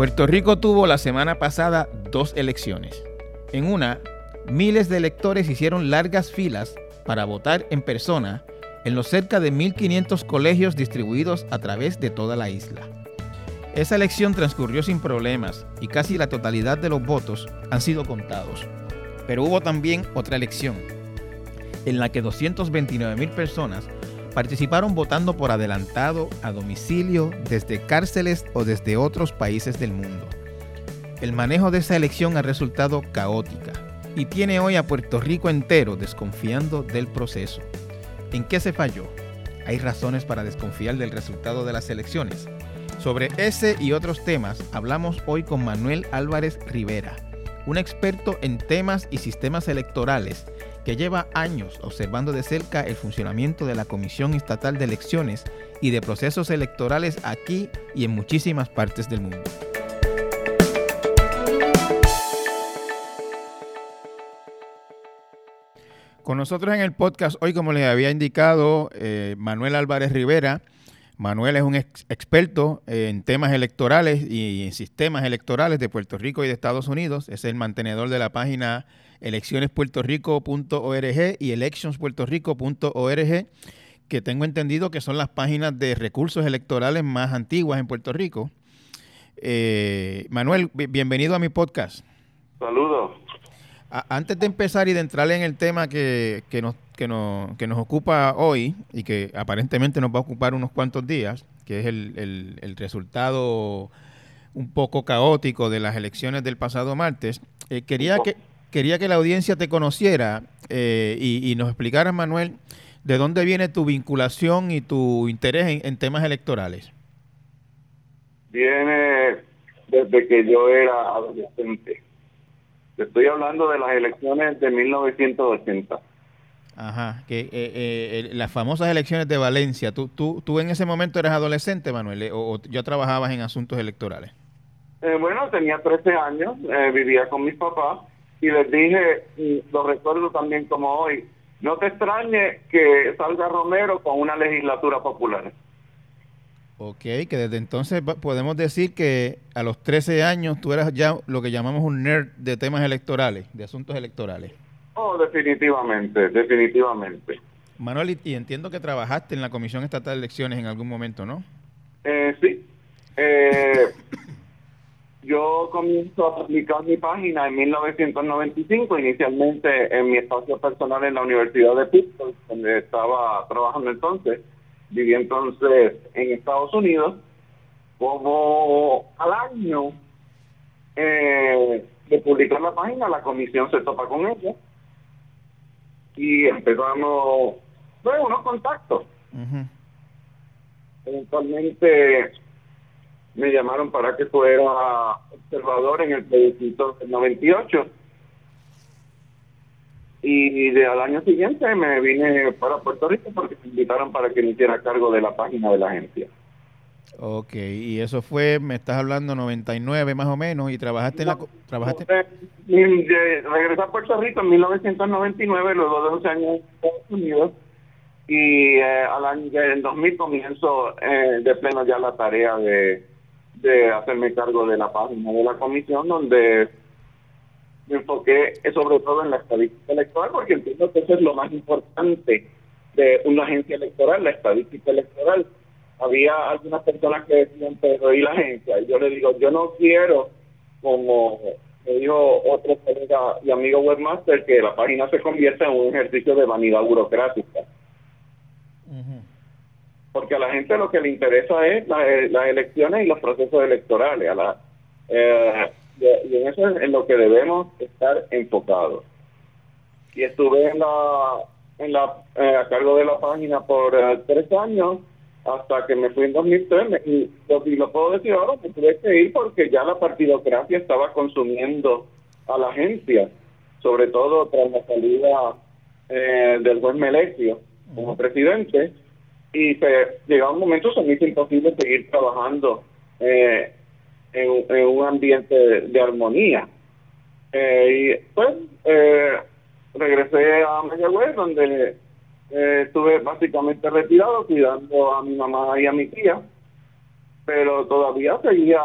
Puerto Rico tuvo la semana pasada dos elecciones. En una, miles de electores hicieron largas filas para votar en persona en los cerca de 1.500 colegios distribuidos a través de toda la isla. Esa elección transcurrió sin problemas y casi la totalidad de los votos han sido contados. Pero hubo también otra elección, en la que 229.000 personas participaron votando por adelantado a domicilio desde cárceles o desde otros países del mundo. El manejo de esa elección ha resultado caótica y tiene hoy a Puerto Rico entero desconfiando del proceso. ¿En qué se falló? ¿Hay razones para desconfiar del resultado de las elecciones? Sobre ese y otros temas hablamos hoy con Manuel Álvarez Rivera, un experto en temas y sistemas electorales que lleva años observando de cerca el funcionamiento de la Comisión Estatal de Elecciones y de procesos electorales aquí y en muchísimas partes del mundo. Con nosotros en el podcast hoy, como les había indicado, eh, Manuel Álvarez Rivera. Manuel es un experto en temas electorales y en sistemas electorales de Puerto Rico y de Estados Unidos. Es el mantenedor de la página eleccionespuertorico.org y electionspuertorico.org, que tengo entendido que son las páginas de recursos electorales más antiguas en Puerto Rico. Eh, Manuel, bienvenido a mi podcast. Saludos. Antes de empezar y de entrar en el tema que, que, nos, que, nos, que nos ocupa hoy y que aparentemente nos va a ocupar unos cuantos días, que es el, el, el resultado un poco caótico de las elecciones del pasado martes, eh, quería que, quería que la audiencia te conociera eh, y, nos explicara, Manuel, de dónde viene tu vinculación y tu interés en, temas electorales. Viene desde que yo era adolescente. estoy hablando de las elecciones de 1980. Ajá, que eh, eh, las famosas elecciones de Valencia. ¿Tú, tú, tú en ese momento eras adolescente, Manuel, o, o ya trabajabas en asuntos electorales? bueno, tenía 13 años, vivía con mis papás y les dije, y lo recuerdo también como hoy, no te extrañe que salga Romero con una legislatura popular. Ok, que desde entonces podemos decir que a los 13 años tú eras ya lo que llamamos un nerd de temas electorales, de asuntos electorales. Oh, definitivamente, definitivamente. Manuel, y entiendo que trabajaste en la Comisión Estatal de Elecciones en algún momento, ¿no? Eh, sí. Eh, yo comienzo a publicar mi página en 1995, inicialmente en mi espacio personal en la Universidad de Pittsburgh, donde estaba trabajando entonces. Viví entonces en Estados Unidos. Como al año eh, de publicar la página, la comisión se topa con ella y empezamos bueno, unos contactos. Eventualmente me llamaron para que fuera observador en el plebiscito del 98. Y de, al año siguiente me vine para Puerto Rico porque me invitaron para que me hiciera cargo de la página de la agencia. Ok, y eso fue, me estás hablando 99 más o menos, y trabajaste en la... Trabajaste... regresé a Puerto Rico en 1999, luego de 11 años en Estados Unidos, y eh, al año, en 2000 comienzo eh, de pleno ya la tarea de de hacerme cargo de la página de la comisión donde me enfoqué sobre todo en la estadística electoral porque entiendo que eso es lo más importante de una agencia electoral, la estadística electoral. Había algunas personas que decían, pero ¿y la agencia? Y yo le digo, yo no quiero, como me dijo otro colega y amigo webmaster, que la página se convierta en un ejercicio de vanidad burocrática porque a la gente lo que le interesa es eh, las elecciones y los procesos electorales. A la, eh, y en eso es en lo que debemos estar enfocados. Y estuve en la, en la eh, a cargo de la página por tres años hasta que me fui en 2003 y, lo puedo decir ahora me tuve que ir porque ya la partidocracia estaba consumiendo a la agencia sobre todo tras la salida del buen Melesio como presidente y se llegaba un momento se me hizo imposible seguir trabajando eh, en, un ambiente de, armonía. Eh, y pues eh, regresé a Mayagüez donde estuve básicamente retirado cuidando a mi mamá y a mi tía pero todavía seguía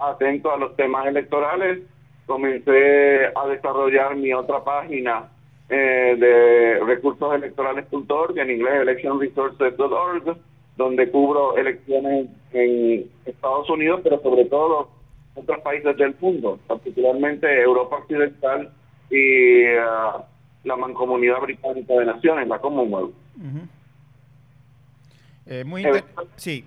atento a los temas electorales. Comencé a desarrollar mi otra página eh, de recursos electorales.org, en inglés electionresources.org, donde cubro elecciones en Estados Unidos, pero sobre todo otros países del mundo, particularmente Europa Occidental y uh, la Mancomunidad Británica de Naciones, la Commonwealth. Eh, muy sí,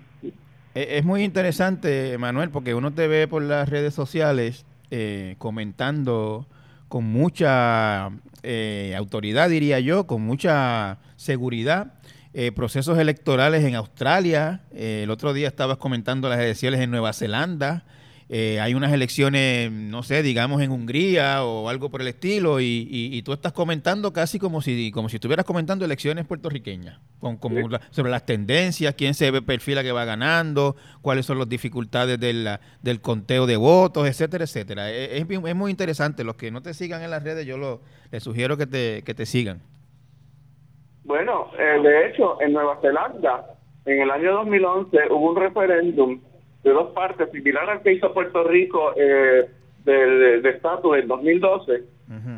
eh, es muy interesante, Manuel, porque uno te ve por las redes sociales eh, comentando con mucha eh, autoridad, diría yo, con mucha seguridad, procesos electorales en Australia. el otro día estabas comentando las elecciones en Nueva Zelanda. Eh, hay unas elecciones, no sé, digamos en Hungría o algo por el estilo, y, tú estás comentando casi como si como si estuvieras comentando elecciones puertorriqueñas, con, sobre las tendencias, quién se perfila que va ganando, cuáles son las dificultades del, del conteo de votos, etcétera, etcétera. E, es, es, muy interesante. Los que no te sigan en las redes, yo lo, les sugiero que te, que te sigan. Bueno, eh, de hecho, en Nueva Zelanda, en el año 2011, hubo un referéndum de dos partes, similar al que hizo Puerto Rico eh, de estatus en 2012,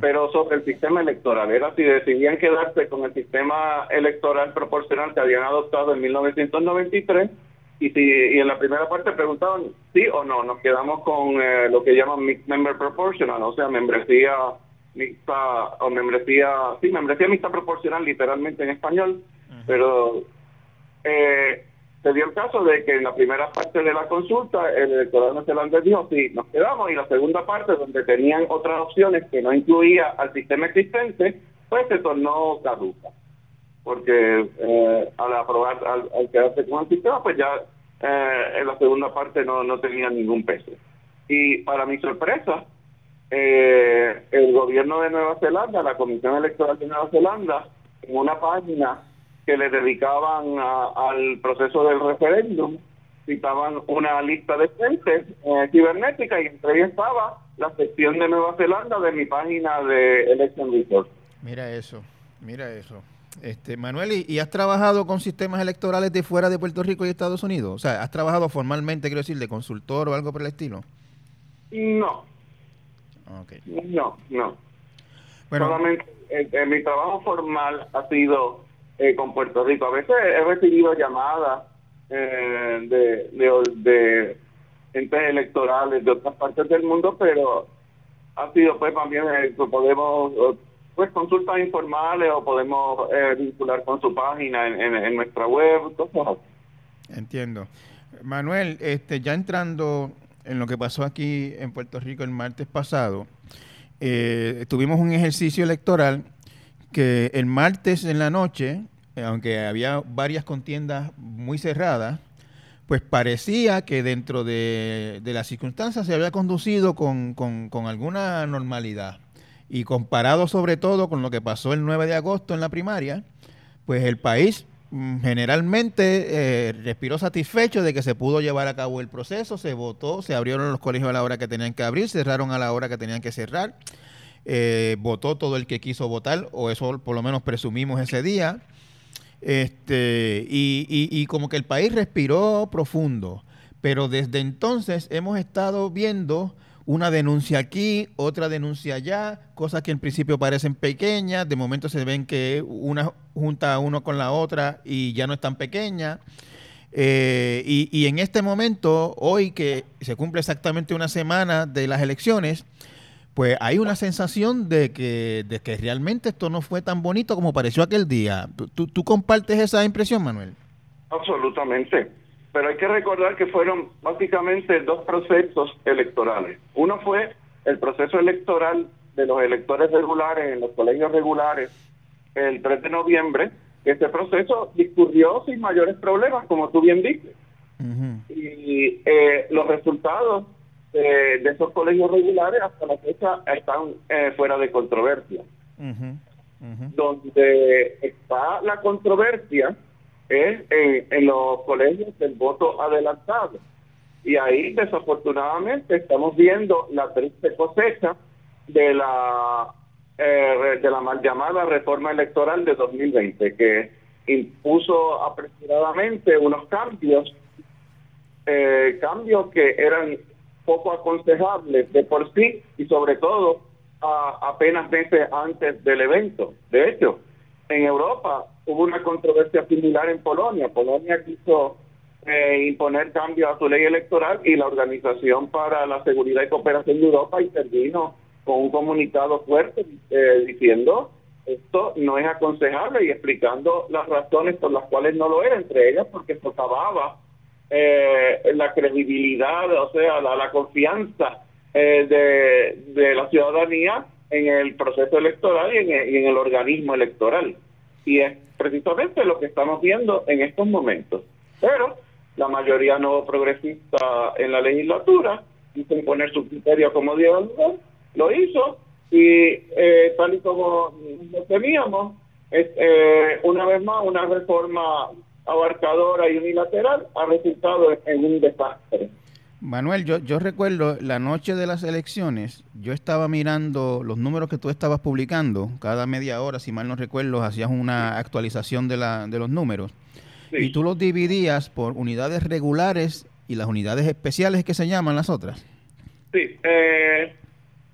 pero sobre el sistema electoral. Era si decidían quedarse con el sistema electoral proporcional que habían adoptado en 1993 y, si, y en la primera parte preguntaban sí o no, nos quedamos con eh, lo que llaman Mixed Member Proportional, o sea, membresía mixta o membresía, sí, membresía mixta proporcional literalmente en español, pero eh, se dio el caso de que en la primera parte de la consulta el electorado neozelandés dijo sí, nos quedamos y la segunda parte donde tenían otras opciones que no incluía al sistema existente, pues se tornó caduca. Porque eh, al aprobar, al, quedarse con el sistema, pues ya eh, en la segunda parte no, no tenía ningún peso. Y para mi sorpresa, eh, el gobierno de Nueva Zelanda, la Comisión Electoral de Nueva Zelanda, en una página que le dedicaban al proceso del referéndum, citaban una lista de fuentes eh, cibernética y entre ellas estaba la sección de Nueva Zelanda de mi página de Election Report. Mira eso, mira eso. Este, Manuel, ¿y, has trabajado con sistemas electorales de fuera de Puerto Rico y Estados Unidos? O sea, ¿has trabajado formalmente, quiero decir, de consultor o algo por el estilo? No. No, no. Bueno, Solamente eh, mi trabajo formal ha sido eh, con Puerto Rico. A veces he recibido llamadas eh, de, de, entes electorales de otras partes del mundo, pero ha sido pues también eh, podemos pues consultas informales o podemos vincular con su página en, nuestra web, Entiendo. Manuel, este, ya entrando en lo que pasó aquí en Puerto Rico el martes pasado, tuvimos un ejercicio electoral que el martes en la noche, aunque había varias contiendas muy cerradas, pues parecía que dentro de, las circunstancias se había conducido con, alguna normalidad. Y comparado sobre todo con lo que pasó el 9 de agosto en la primaria, pues el país mm, generalmente eh, respiró satisfecho de que se pudo llevar a cabo el proceso, se votó, se abrieron los colegios a la hora que tenían que abrir, cerraron a la hora que tenían que cerrar. Eh, votó todo el que quiso votar, o eso por lo menos presumimos ese día. Este, y, y, como que el país respiró profundo. Pero desde entonces hemos estado viendo una denuncia aquí, otra denuncia allá, cosas que en principio parecen pequeñas, de momento se ven que una junta uno con la otra y ya no es tan pequeña. Eh, y, y en este momento, hoy que se cumple exactamente una semana de las elecciones, pues hay una sensación de que, de que realmente esto no fue tan bonito como pareció aquel día. ¿Tú, ¿Tú compartes esa impresión, Manuel? Absolutamente. Pero hay que recordar que fueron básicamente dos procesos electorales. Uno fue el proceso electoral de los electores regulares en los colegios regulares el 3 de noviembre. Este proceso discurrió sin mayores problemas, como tú bien dices. Y eh, los resultados de, esos colegios regulares hasta la fecha están eh, fuera de controversia. Donde está la controversia es en, los colegios del voto adelantado. Y ahí desafortunadamente estamos viendo la triste cosecha de la eh, de la mal llamada reforma electoral de 2020 que impuso apresuradamente unos cambios eh, cambios que eran poco aconsejables de por sí y sobre todo apenas meses antes del evento. De hecho, en Europa hubo una controversia similar en Polonia. Polonia quiso eh, imponer cambios a su ley electoral y la Organización para la Seguridad y Cooperación de Europa intervino con un comunicado fuerte eh, diciendo esto no es aconsejable y explicando las razones por las cuales no lo era, entre ellas porque socavaba eh, la credibilidad, o sea, la, confianza eh, de, la ciudadanía en el proceso electoral y en, el, organismo electoral. Y es precisamente lo que estamos viendo en estos momentos. Pero la mayoría no progresista en la legislatura quiso imponer su criterio como Dios lo hizo y eh, tal y como lo temíamos, es, eh, una vez más una reforma abarcadora y unilateral ha resultado en un desastre. Manuel, yo, yo recuerdo la noche de las elecciones, yo estaba mirando los números que tú estabas publicando, cada media hora, si mal no recuerdo, hacías una actualización de, la, de los números, y tú los dividías por unidades regulares y las unidades especiales que se llaman las otras. Sí, eh,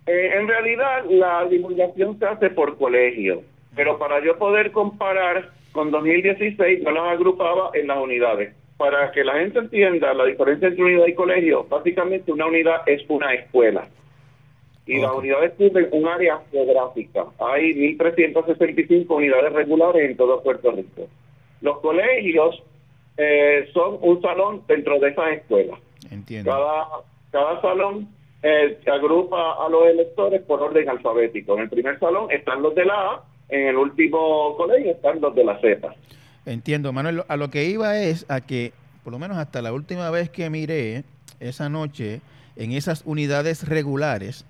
eh, en realidad la divulgación se hace por colegio, pero para yo poder comparar con 2016 yo las agrupaba en las unidades. Para que la gente entienda la diferencia entre unidad y colegio, básicamente una unidad es una escuela. Y las unidades cubren un área geográfica. Hay 1.365 unidades regulares en todo Puerto Rico. Los colegios eh, son un salón dentro de esas escuelas. Entiendo. Cada, cada salón eh, agrupa a los electores por orden alfabético. En el primer salón están los de la A, en el último colegio están los de la Z. Entiendo, Manuel. A lo que iba es a que, por lo menos hasta la última vez que miré esa noche, en esas unidades regulares,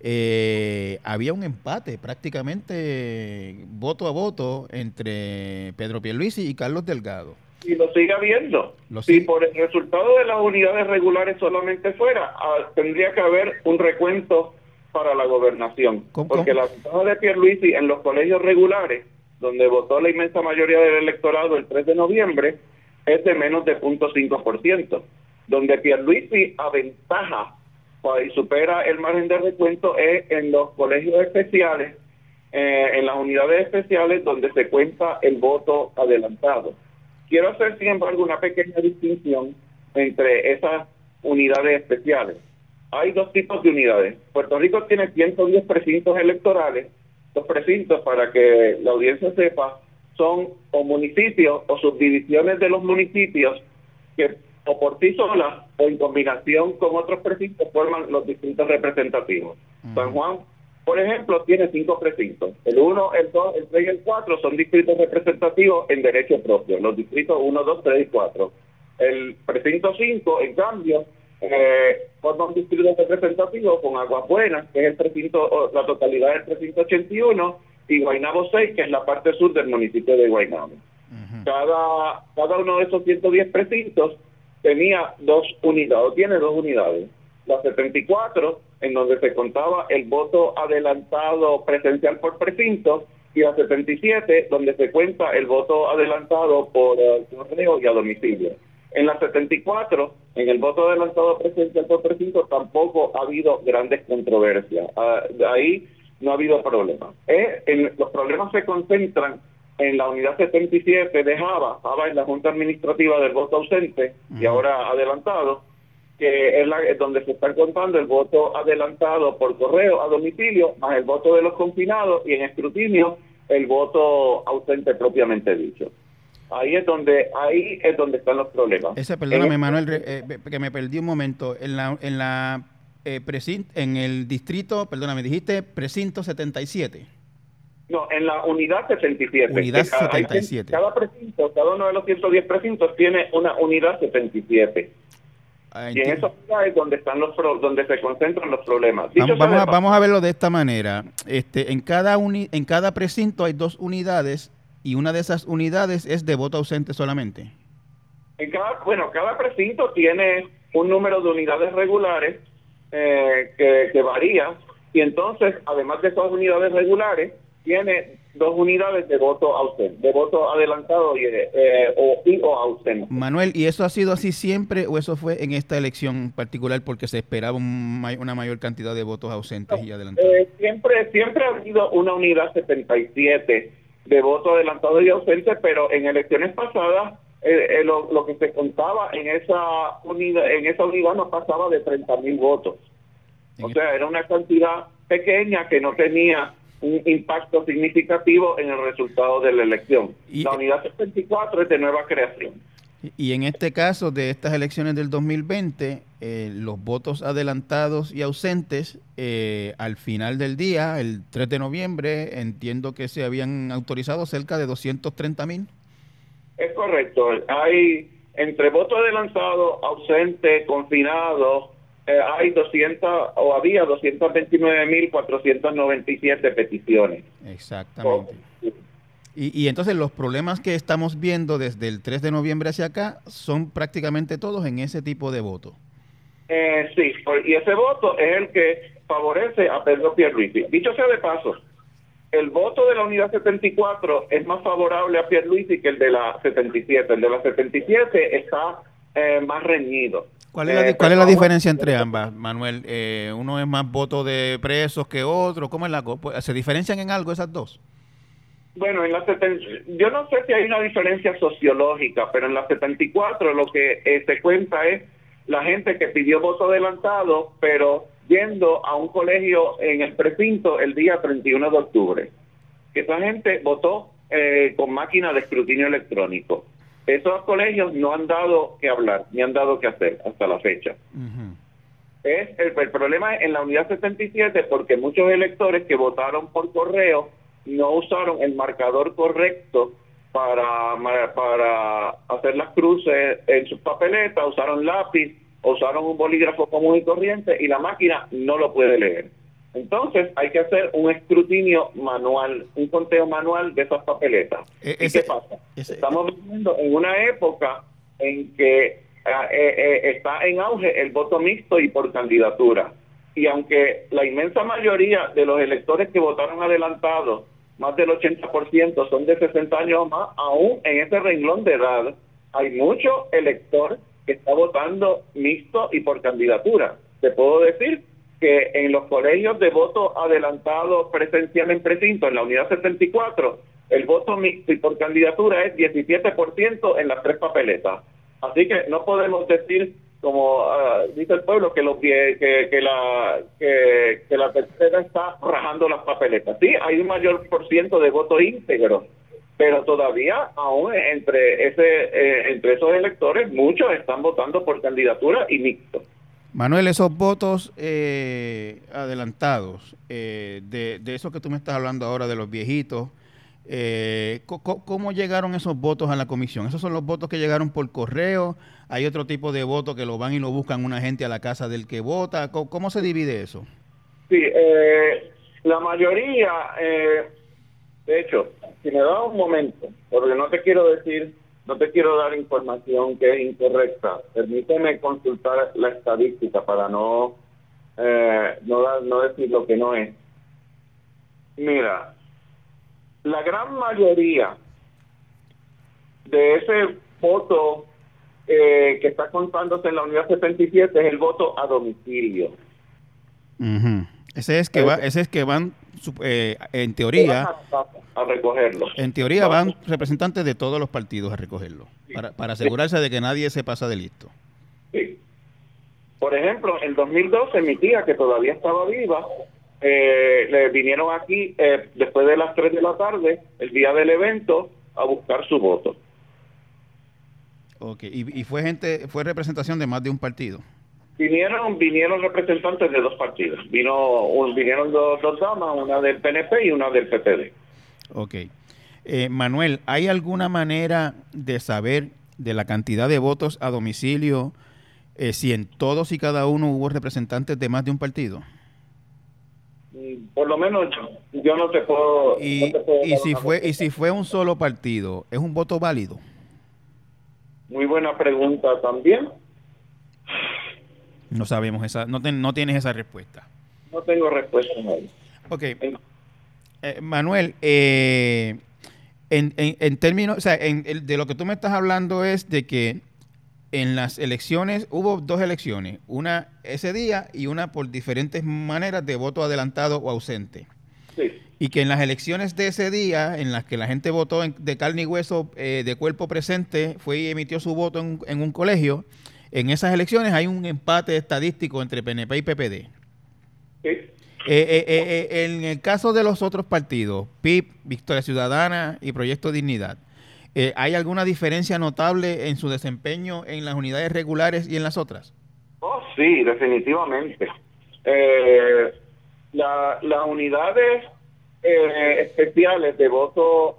eh, había un empate prácticamente voto a voto entre Pedro Pierluisi y Carlos Delgado y lo sigue habiendo. si por el resultado de las unidades regulares solamente fuera, ah, tendría que haber un recuento para la gobernación. porque la ventaja de Pierluisi en los colegios regulares, donde votó la inmensa mayoría del electorado el 3 de noviembre, es de menos de 0.5%. Donde Pierluisi aventaja pues, y supera el margen de recuento es en los colegios especiales, eh, en las unidades especiales donde se cuenta el voto adelantado. Quiero hacer, sin embargo, una pequeña distinción entre esas unidades especiales. Hay dos tipos de unidades. Puerto Rico tiene 110 precintos electorales. Los precintos, para que la audiencia sepa, son o municipios o subdivisiones de los municipios que o por sí solas o en combinación con otros precintos forman los distritos representativos. San Juan por ejemplo, tiene cinco precintos. El 1, el 2, el 3 y el 4 son distritos representativos en derecho propio. Los distritos 1, 2, 3 y 4. El precinto 5, en cambio, eh, forma un distrito representativo con Aguas Buenas, que es el precinto, la totalidad del precinto 81, y Guaynabo 6, que es la parte sur del municipio de Guaynabo. cada, cada uno de esos 110 precintos tenía dos unidades, o tiene dos unidades. La 74 en donde se contaba el voto adelantado presencial por precinto, y a 77, donde se cuenta el voto adelantado por correo y a domicilio. En la 74, en el voto adelantado presencial por precinto, tampoco ha habido grandes controversias. Uh, ahí no ha habido problemas. Eh, los problemas se concentran en la unidad 77 de Java, Java es la Junta Administrativa del Voto Ausente y ahora adelantado, que es, la, donde se está contando el voto adelantado por correo a domicilio, más el voto de los confinados y en escrutinio el voto ausente propiamente dicho. Ahí es donde ahí es donde están los problemas. Ese, perdóname, Manuel, eh, que me perdí un momento. En la en la eh, en el distrito, perdóname, dijiste precinto 77. No, en la unidad 77. Unidad 77. Cada precinto, cada uno de los 110 precintos tiene una unidad 77. Ah, y en esos es donde están los donde se concentran los problemas. Vamos, a, verlo de esta manera. Este, en cada en cada precinto hay dos unidades y una de esas unidades es de voto ausente solamente. En cada, bueno, cada precinto tiene un número de unidades regulares eh, que, varía y entonces, además de esas unidades regulares, tiene dos unidades de voto ausente, de voto adelantado y, eh, o, y o ausente. Manuel, ¿y eso ha sido así siempre o eso fue en esta elección particular porque se esperaba una mayor cantidad de votos ausentes y adelantados? Eh, siempre, siempre ha habido una unidad 77 de voto adelantado y ausente, pero en elecciones pasadas eh, lo, lo, que se contaba en esa unidad, en esa unidad no pasaba de 30 mil votos. O sea, era una cantidad pequeña que no tenía un impacto significativo en el resultado de la elección. la unidad 74 es de nueva creación. Y en este caso de estas elecciones del 2020, eh, los votos adelantados y ausentes, eh, al final del día, el 3 de noviembre, entiendo que se habían autorizado cerca de 230 mil. Es correcto. Hay entre votos adelantados, ausentes, confinados, eh, hay 200 o había 229.497 peticiones. Exactamente. Y, y, entonces los problemas que estamos viendo desde el 3 de noviembre hacia acá son prácticamente todos en ese tipo de voto. Eh, sí, y ese voto es el que favorece a Pedro Pierluisi. Dicho sea de paso, el voto de la unidad 74 es más favorable a Pierluisi que el de la 77. El de la 77 está eh, más reñido. ¿Cuál es, la, eh, ¿Cuál es la diferencia entre ambas, Manuel? Eh, ¿Uno es más voto de presos que otro? ¿Cómo es la ¿Se diferencian en algo esas dos? Bueno, en la yo no sé si hay una diferencia sociológica, pero en la 74 lo que eh, se cuenta es la gente que pidió voto adelantado, pero yendo a un colegio en el precinto el día 31 de octubre. Esa gente votó con máquina de escrutinio electrónico esos colegios no han dado que hablar, ni han dado que hacer hasta la fecha. es el, problema es en la unidad 77 porque muchos electores que votaron por correo no usaron el marcador correcto para, para hacer las cruces en sus papeletas, usaron lápiz, usaron un bolígrafo común y corriente y la máquina no lo puede leer. Entonces hay que hacer un escrutinio manual, un conteo manual de esas papeletas. E, ¿Y qué pasa? Estamos viviendo en una época en que ah, eh, eh, está en auge el voto mixto y por candidatura. Y aunque la inmensa mayoría de los electores que votaron adelantados, más del 80% son de 60 años o más, aún en ese renglón de edad hay mucho elector que está votando mixto y por candidatura. Te puedo decir que en los colegios de voto adelantado presencial en precinto, en la unidad 74, el voto mixto y por candidatura es 17% en las tres papeletas. Así que no podemos decir, como ah, dice el pueblo, que, los, que, que, la, que, la tercera está rajando las papeletas. Sí, hay un mayor por ciento de voto íntegro, pero todavía aún entre, ese, eh, entre esos electores muchos están votando por candidatura y mixto. Manuel, esos votos eh, adelantados, eh, de, de eso que tú me estás hablando ahora, de los viejitos, eh, ¿cómo, llegaron esos votos a la comisión? ¿Esos son los votos que llegaron por correo? ¿Hay otro tipo de votos que lo van y lo buscan una gente a la casa del que vota? ¿Cómo, se divide eso? Sí, la mayoría, de hecho, si me da un momento, porque no te quiero decir no te quiero dar información que es incorrecta. Permíteme consultar la estadística para no, eh, no, no decir lo que no es. Mira, la gran mayoría de ese voto eh, que está contándose en la unidad 77 es el voto a domicilio. Ese es que va, ese es que van eh, en teoría a, recogerlo. En teoría van representantes de todos los partidos a recogerlo para, para asegurarse de que nadie se pasa de listo. Sí. Por ejemplo, en 2012 mi tía que todavía estaba viva eh, le vinieron aquí eh, después de las 3 de la tarde, el día del evento, a buscar su voto. Ok, y, y fue gente, fue representación de más de un partido. Vinieron, vinieron representantes de dos partidos. Vino, vinieron dos, dos damas, una del PNP y una del PPD. Ok. Eh, Manuel, ¿hay alguna manera de saber de la cantidad de votos a domicilio eh, si en todos y cada uno hubo representantes de más de un partido? Mm, por lo menos yo, no te puedo. Y, y si fue y si fue un solo partido, ¿es un voto válido? Muy buena pregunta también. No sabemos esa, no, no tienes esa respuesta. No tengo respuesta. Ok. Eh, Manuel, eh, en, términos, o sea, de lo que tú me estás hablando es de que en las elecciones, hubo dos elecciones, una ese día y una por diferentes maneras de voto adelantado o ausente. Sí. Y que en las elecciones de ese día, en las que la gente votó de carne y hueso, eh, de cuerpo presente, fue y emitió su voto en, un colegio, en esas elecciones hay un empate estadístico entre PNP y PPD. Sí. Eh, eh, en el caso de los otros partidos, PIB, Victoria Ciudadana y Proyecto Dignidad, ¿hay alguna diferencia notable en su desempeño en las unidades regulares y en las otras? Oh, sí, definitivamente. las unidades eh, especiales de voto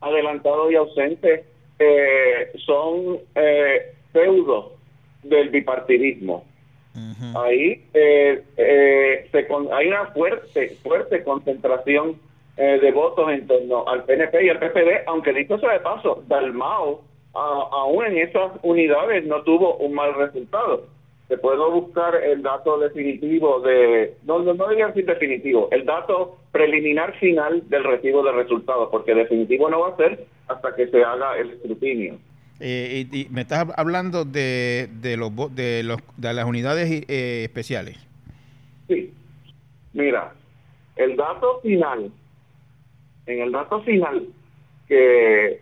adelantado y ausente eh, son eh, feudos del bipartidismo. Ahí eh, eh, se hay una fuerte, fuerte concentración de votos en torno al PNP y al PPD, aunque dicho sea de paso, Dalmao, aún en esas unidades, no tuvo un mal resultado se puede buscar el dato definitivo de, no, no, no decir definitivo, el dato preliminar final del recibo de resultados, porque definitivo no va a ser hasta que se haga el escrutinio. Eh, y, me estás hablando de, de, los, de, los, de las unidades eh, especiales. Sí. Mira, el dato final, en el dato final, que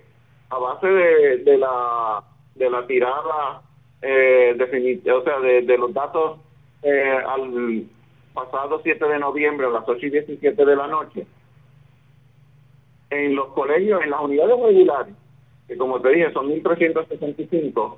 a base de, de la de la tirada eh, o sea, de, los datos eh, al pasado 7 de noviembre a las 8 y 17 de la noche, en los colegios, en las unidades regulares, que como te dije son 1.365,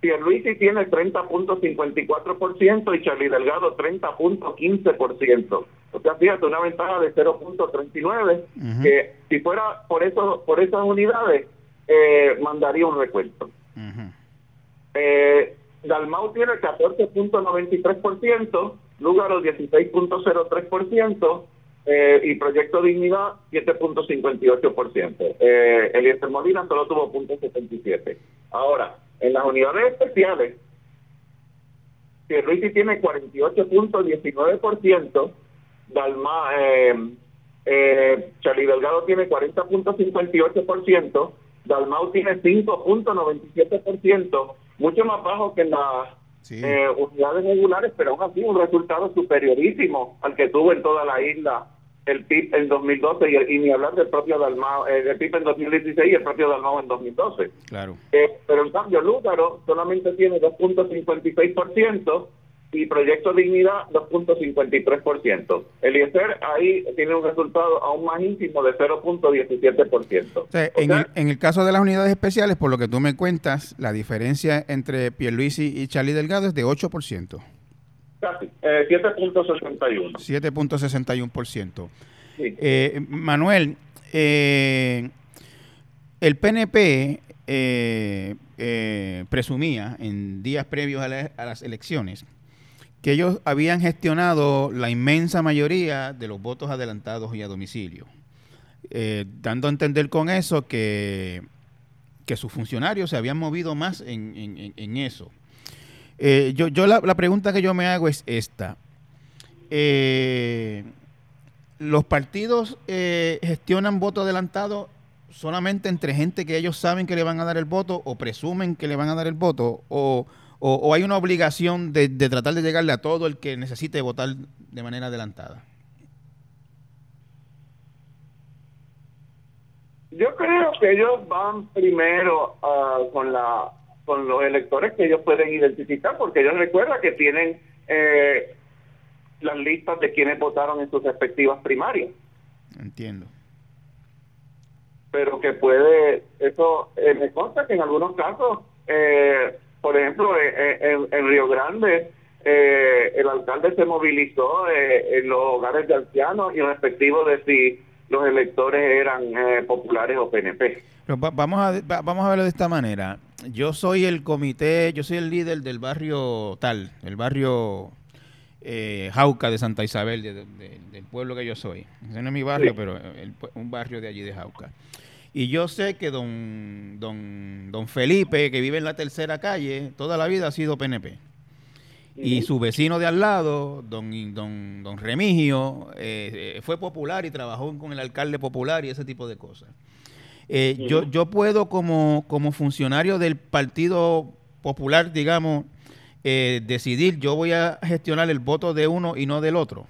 Pierluisi tiene 30.54% y Charlie Delgado 30.15%. O sea, fíjate, una ventaja de 0.39, que si fuera por eso por esas unidades, eh, mandaría un recuento. Eh, Dalmau tiene 14.93%, Lúgaro 16.03% eh, y Proyecto Dignidad 7.58%. Eh, Eliezer Molina solo tuvo .77. Ahora, en las unidades especiales, Pierluisi tiene 48.19%, Dalma, eh, eh, Charlie Delgado tiene 40.58%, Dalmau tiene 5.97%, mucho más bajo que en las eh, unidades regulares, pero aún así un resultado superiorísimo al que tuvo en toda la isla el PIB en 2012 y, ni hablar del propio Dalmao, eh, el PIB en 2016 y el propio Dalmao en 2012. Claro. Eh, pero en cambio Lúgaro solamente tiene 2.56%, y Proyecto Dignidad 2.53%. El IESER ahí tiene un resultado aún más íntimo de 0.17%. en, el, en el caso de las unidades especiales, por lo que tú me cuentas, la diferencia entre Pierluisi y Charlie Delgado es de 8%. Casi, eh, 7.61. 7.61%. Eh, Manuel, eh, el PNP eh, eh, presumía en días previos a, a las elecciones que ellos habían gestionado la inmensa mayoría de los votos adelantados y a domicilio, eh, dando a entender con eso que, que, sus funcionarios se habían movido más en, eso. Eh, yo yo la, pregunta que yo me hago es esta. Eh, ¿Los partidos gestionan voto adelantado solamente entre gente que ellos saben que le van a dar el voto o presumen que le van a dar el voto? ¿O, o, hay una obligación de, tratar de llegarle a todo el que necesite votar de manera adelantada? Yo creo que ellos van primero ah, con la con los electores que ellos pueden identificar, porque ellos recuerdan que tienen eh, las listas de quienes votaron en sus respectivas primarias. Entiendo. Pero que puede, eso eh, me consta que en algunos casos eh, por ejemplo, eh, eh, en, Río Grande, eh, el alcalde se movilizó en los hogares de ancianos y respectivo de si los electores eran populares o PNP. vamos, a, vamos a verlo de esta manera. Yo soy el comité, yo soy el líder del barrio tal, el barrio Jauca de Santa Isabel, del pueblo que yo soy. Ese no es mi barrio, pero un barrio de allí de Jauca. Y yo sé que don, don, don Felipe, que vive en la tercera calle, toda la vida ha sido PNP. y su vecino de al lado, don, don, don Remigio, eh, fue popular y trabajó con el alcalde popular y ese tipo de cosas. Eh, yo, yo puedo como, como funcionario del Partido Popular, digamos, eh, decidir, yo voy a gestionar el voto de uno y no del otro.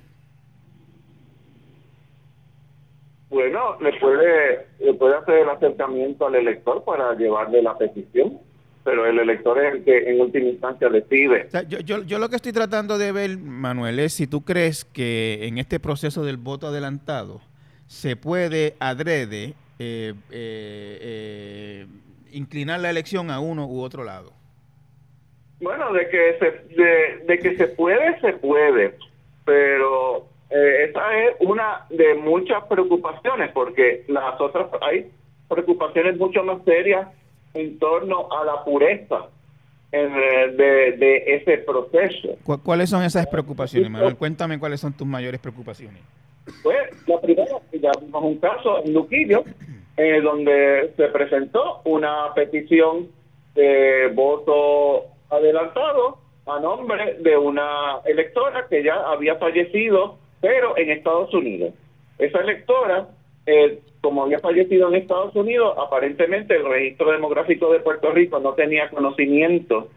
Bueno, le puede, le puede hacer el acercamiento al elector para llevarle la petición, pero el elector es el que en última instancia decide. yo, yo, yo lo que estoy tratando de ver, Manuel, es si tú crees que en este proceso del voto adelantado se puede adrede eh, eh, eh, inclinar la elección a uno u otro lado? Bueno, de que se, de, que se puede, se puede, pero esa es una de muchas preocupaciones, porque las otras, hay preocupaciones mucho más serias en torno a la pureza de, de, ese proceso. ¿Cuáles son esas preocupaciones, Manuel? Cuéntame cuáles son tus mayores preocupaciones. Pues la primera, ya vimos un caso en Luquillo, eh, donde se presentó una petición de voto adelantado a nombre de una electora que ya había fallecido, pero en Estados Unidos. Esa electora, eh, como había fallecido en Estados Unidos, aparentemente el registro demográfico de Puerto Rico no tenía conocimiento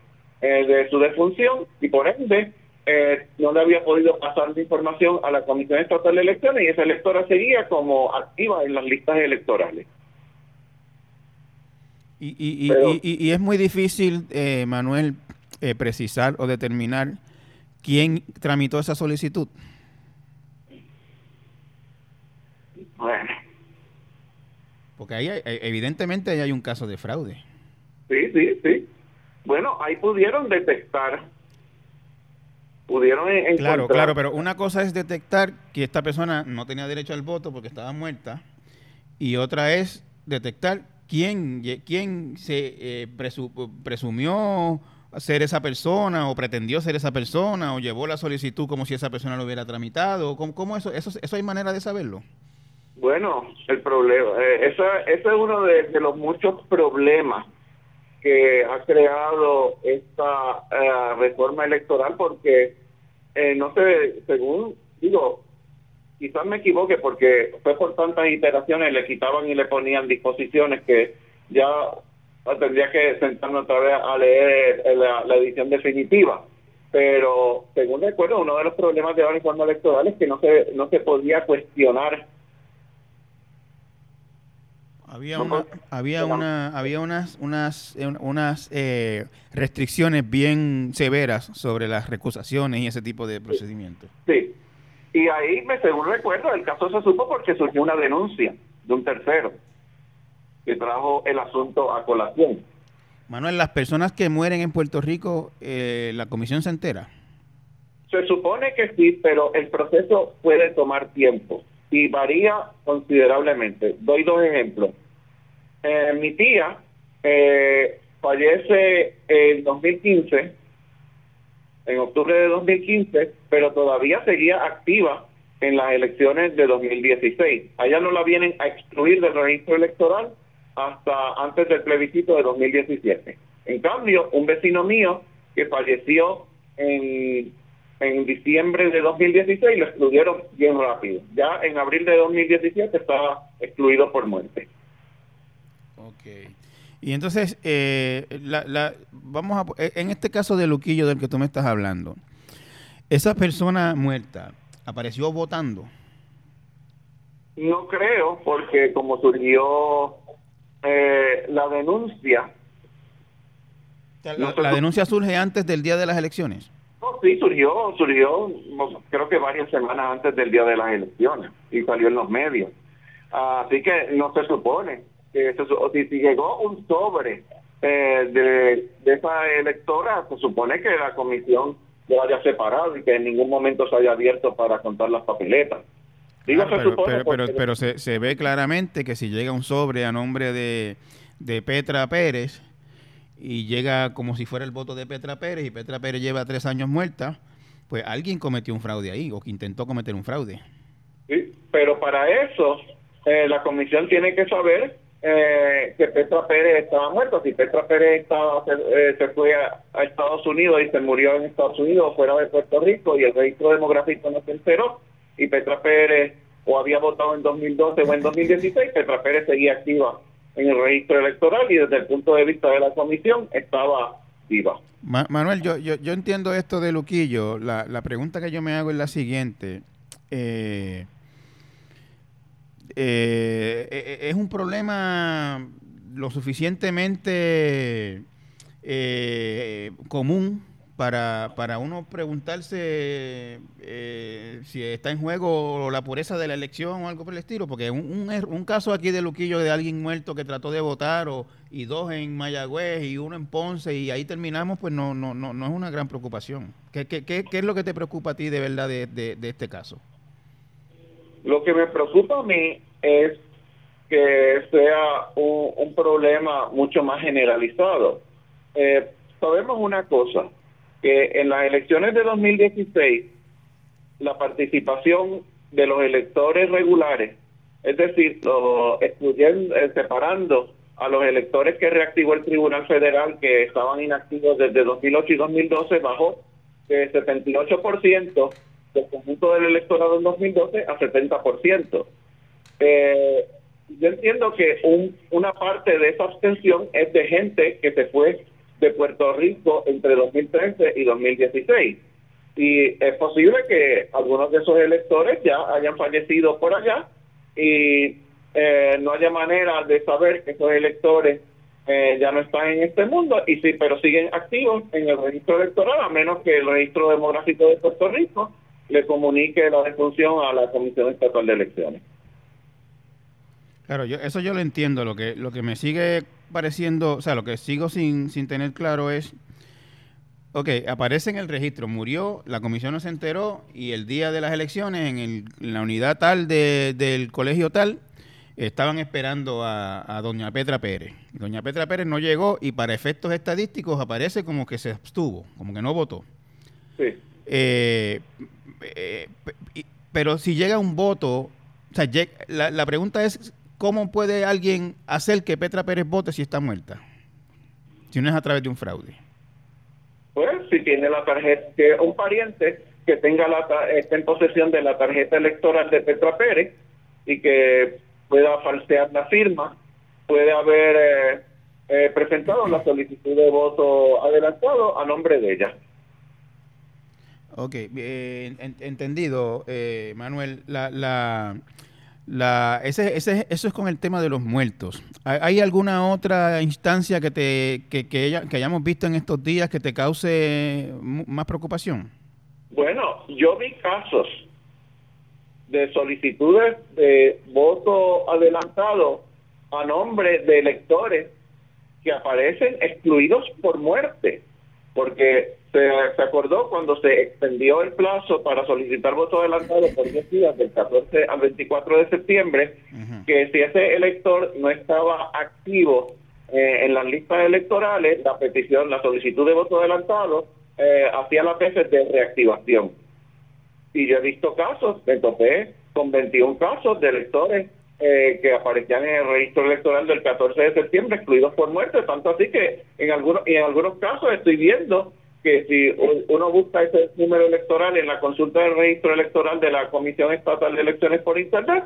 eh, de su defunción y por ende eh, no le había podido pasar la información a la Comisión Estatal de Elecciones y esa electora seguía como activa en las listas electorales. Y, y, y, es muy difícil, eh, Manuel, eh, precisar o determinar quién tramitó esa solicitud. Bueno. Porque ahí evidentemente hay un caso de fraude. Sí, sí, sí. Bueno, ahí pudieron detectar pudieron encontrar... Claro, claro, pero una cosa es detectar que esta persona no tenía derecho al voto porque estaba muerta y otra es detectar quién, quién se eh, presumió ser esa persona o pretendió ser esa persona o llevó la solicitud como si esa persona lo hubiera tramitado. ¿Cómo, cómo eso, eso, eso hay manera de saberlo? Bueno, el problema, eh, eso, es uno de, los muchos problemas que ha creado esta eh, reforma electoral porque eh, no sé, según digo, quizás me equivoque porque fue por tantas iteraciones, le quitaban y le ponían disposiciones que ya tendría que sentarme otra vez a leer la, edición definitiva. Pero según recuerdo, uno de los problemas de la reforma electoral es que no se, no se podía cuestionar había, una, había, una, había unas, unas, unas eh, restricciones bien severas sobre las recusaciones y ese tipo de procedimientos. Sí. Y ahí, me según recuerdo, el caso se supo porque surgió una denuncia de un tercero que trajo el asunto a colación. Manuel, las personas que mueren en Puerto Rico, eh, ¿la comisión se entera? Se supone que sí, pero el proceso puede tomar tiempo y varía considerablemente. Doy dos ejemplos. Eh, mi tía eh, fallece en 2015, en octubre de 2015, pero todavía seguía activa en las elecciones de 2016. Allá no la vienen a excluir del registro electoral hasta antes del plebiscito de 2017. En cambio, un vecino mío que falleció en en diciembre de 2016 lo excluyeron bien rápido. Ya en abril de 2017 estaba excluido por muerte. Ok. Y entonces, eh, la, vamos a, eh, en este caso de Luquillo del que tú me estás hablando, ¿esa persona muerta apareció votando? No creo, porque como surgió eh, la denuncia... la denuncia surge antes del día de las elecciones sí, surgió, surgió, creo que varias semanas antes del día de las elecciones y salió en los medios. Así que no se supone que si, llegó un sobre eh, de, esa electora, se supone que la comisión lo haya separado y que en ningún momento se haya abierto para contar las papeletas. Digo, pero, pero, pero, se, se, ve claramente que si llega un sobre a nombre de, de Petra Pérez, y llega como si fuera el voto de Petra Pérez y Petra Pérez lleva tres años muerta, pues alguien cometió un fraude ahí o que intentó cometer un fraude. Pero para eso eh, la comisión tiene que saber eh, que Petra Pérez estaba muerto. Si Petra Pérez estaba, se, eh, fue a, Estados Unidos y se murió en Estados Unidos fuera de Puerto Rico y el registro demográfico no se enteró y Petra Pérez o había votado en 2012 o en 2016, Petra Pérez seguía activa en el registro electoral y desde el punto de vista de la comisión estaba viva. Manuel, yo, yo, yo entiendo esto de Luquillo. La, la pregunta que yo me hago es la siguiente. Eh, eh, eh, es un problema lo suficientemente eh, común para, para uno preguntarse si está en juego la pureza de la elección o algo por el estilo, porque un, un, caso aquí de Luquillo de alguien muerto que trató de votar o, y dos en Mayagüez y uno en Ponce y ahí terminamos, pues no, no, no, no es una gran preocupación. ¿Qué, qué, qué, qué es lo que te preocupa a ti de verdad de, de este caso? Lo que me preocupa a mí es que sea un, problema mucho más generalizado. Eh, sabemos una cosa, que en las elecciones de 2016, la participación de los electores regulares, es decir, excluyendo, eh, separando a los electores que reactivó el Tribunal Federal que estaban inactivos desde 2008 y 2012, bajó de 78% del conjunto del electorado en 2012 a 70%. Eh, yo entiendo que un, una parte de esa abstención es de gente que se fue de Puerto Rico entre 2013 y 2016. Y es posible que algunos de esos electores ya hayan fallecido por allá y eh, no haya manera de saber que esos electores eh, ya no están en este mundo, y sí, pero siguen activos en el registro electoral, a menos que el registro demográfico de Puerto Rico le comunique la defunción a la Comisión Estatal de Elecciones. Claro, eso yo lo entiendo. Lo que, lo que me sigue pareciendo, o sea, lo que sigo sin, sin tener claro es, ok, aparece en el registro, murió, la comisión no se enteró y el día de las elecciones en, el, la unidad tal del colegio tal, estaban esperando a, doña Petra Pérez. Doña Petra Pérez no llegó y para efectos estadísticos aparece como que se abstuvo, como que no votó. Sí. Eh, eh, pero si llega un voto, o sea, la, la pregunta es ¿cómo puede alguien hacer que Petra Pérez vote si está muerta? Si no es a través de un fraude. Pues si tiene la tarjeta, un pariente que tenga la, esté en posesión de la tarjeta electoral de Petra Pérez y que pueda falsear la firma, puede haber eh, eh, presentado la solicitud de voto adelantado a nombre de ella. Ok, entendido, eh, Manuel. La, la, la, ese, ese, eso es con el tema de los muertos. ¿Hay alguna otra instancia que, te, que, que, que hayamos visto en estos días que te cause más preocupación? Bueno, yo vi casos de solicitudes de voto adelantado a nombre de electores que aparecen excluidos por muerte, porque se, acordó cuando se extendió el plazo para solicitar voto adelantado por 10 días, del 14 al 24 de septiembre, que si ese elector no estaba activo eh, en las listas electorales, la petición, la solicitud de voto adelantado, eh, hacía las veces de reactivación. Y yo he visto casos, me topé con 21 casos de electores eh, que aparecían en el registro electoral del 14 de septiembre, excluidos por muerte, tanto así que en algunos, en algunos casos estoy viendo que si uno busca ese número electoral en la consulta del registro electoral de la Comisión Estatal de Elecciones por Internet,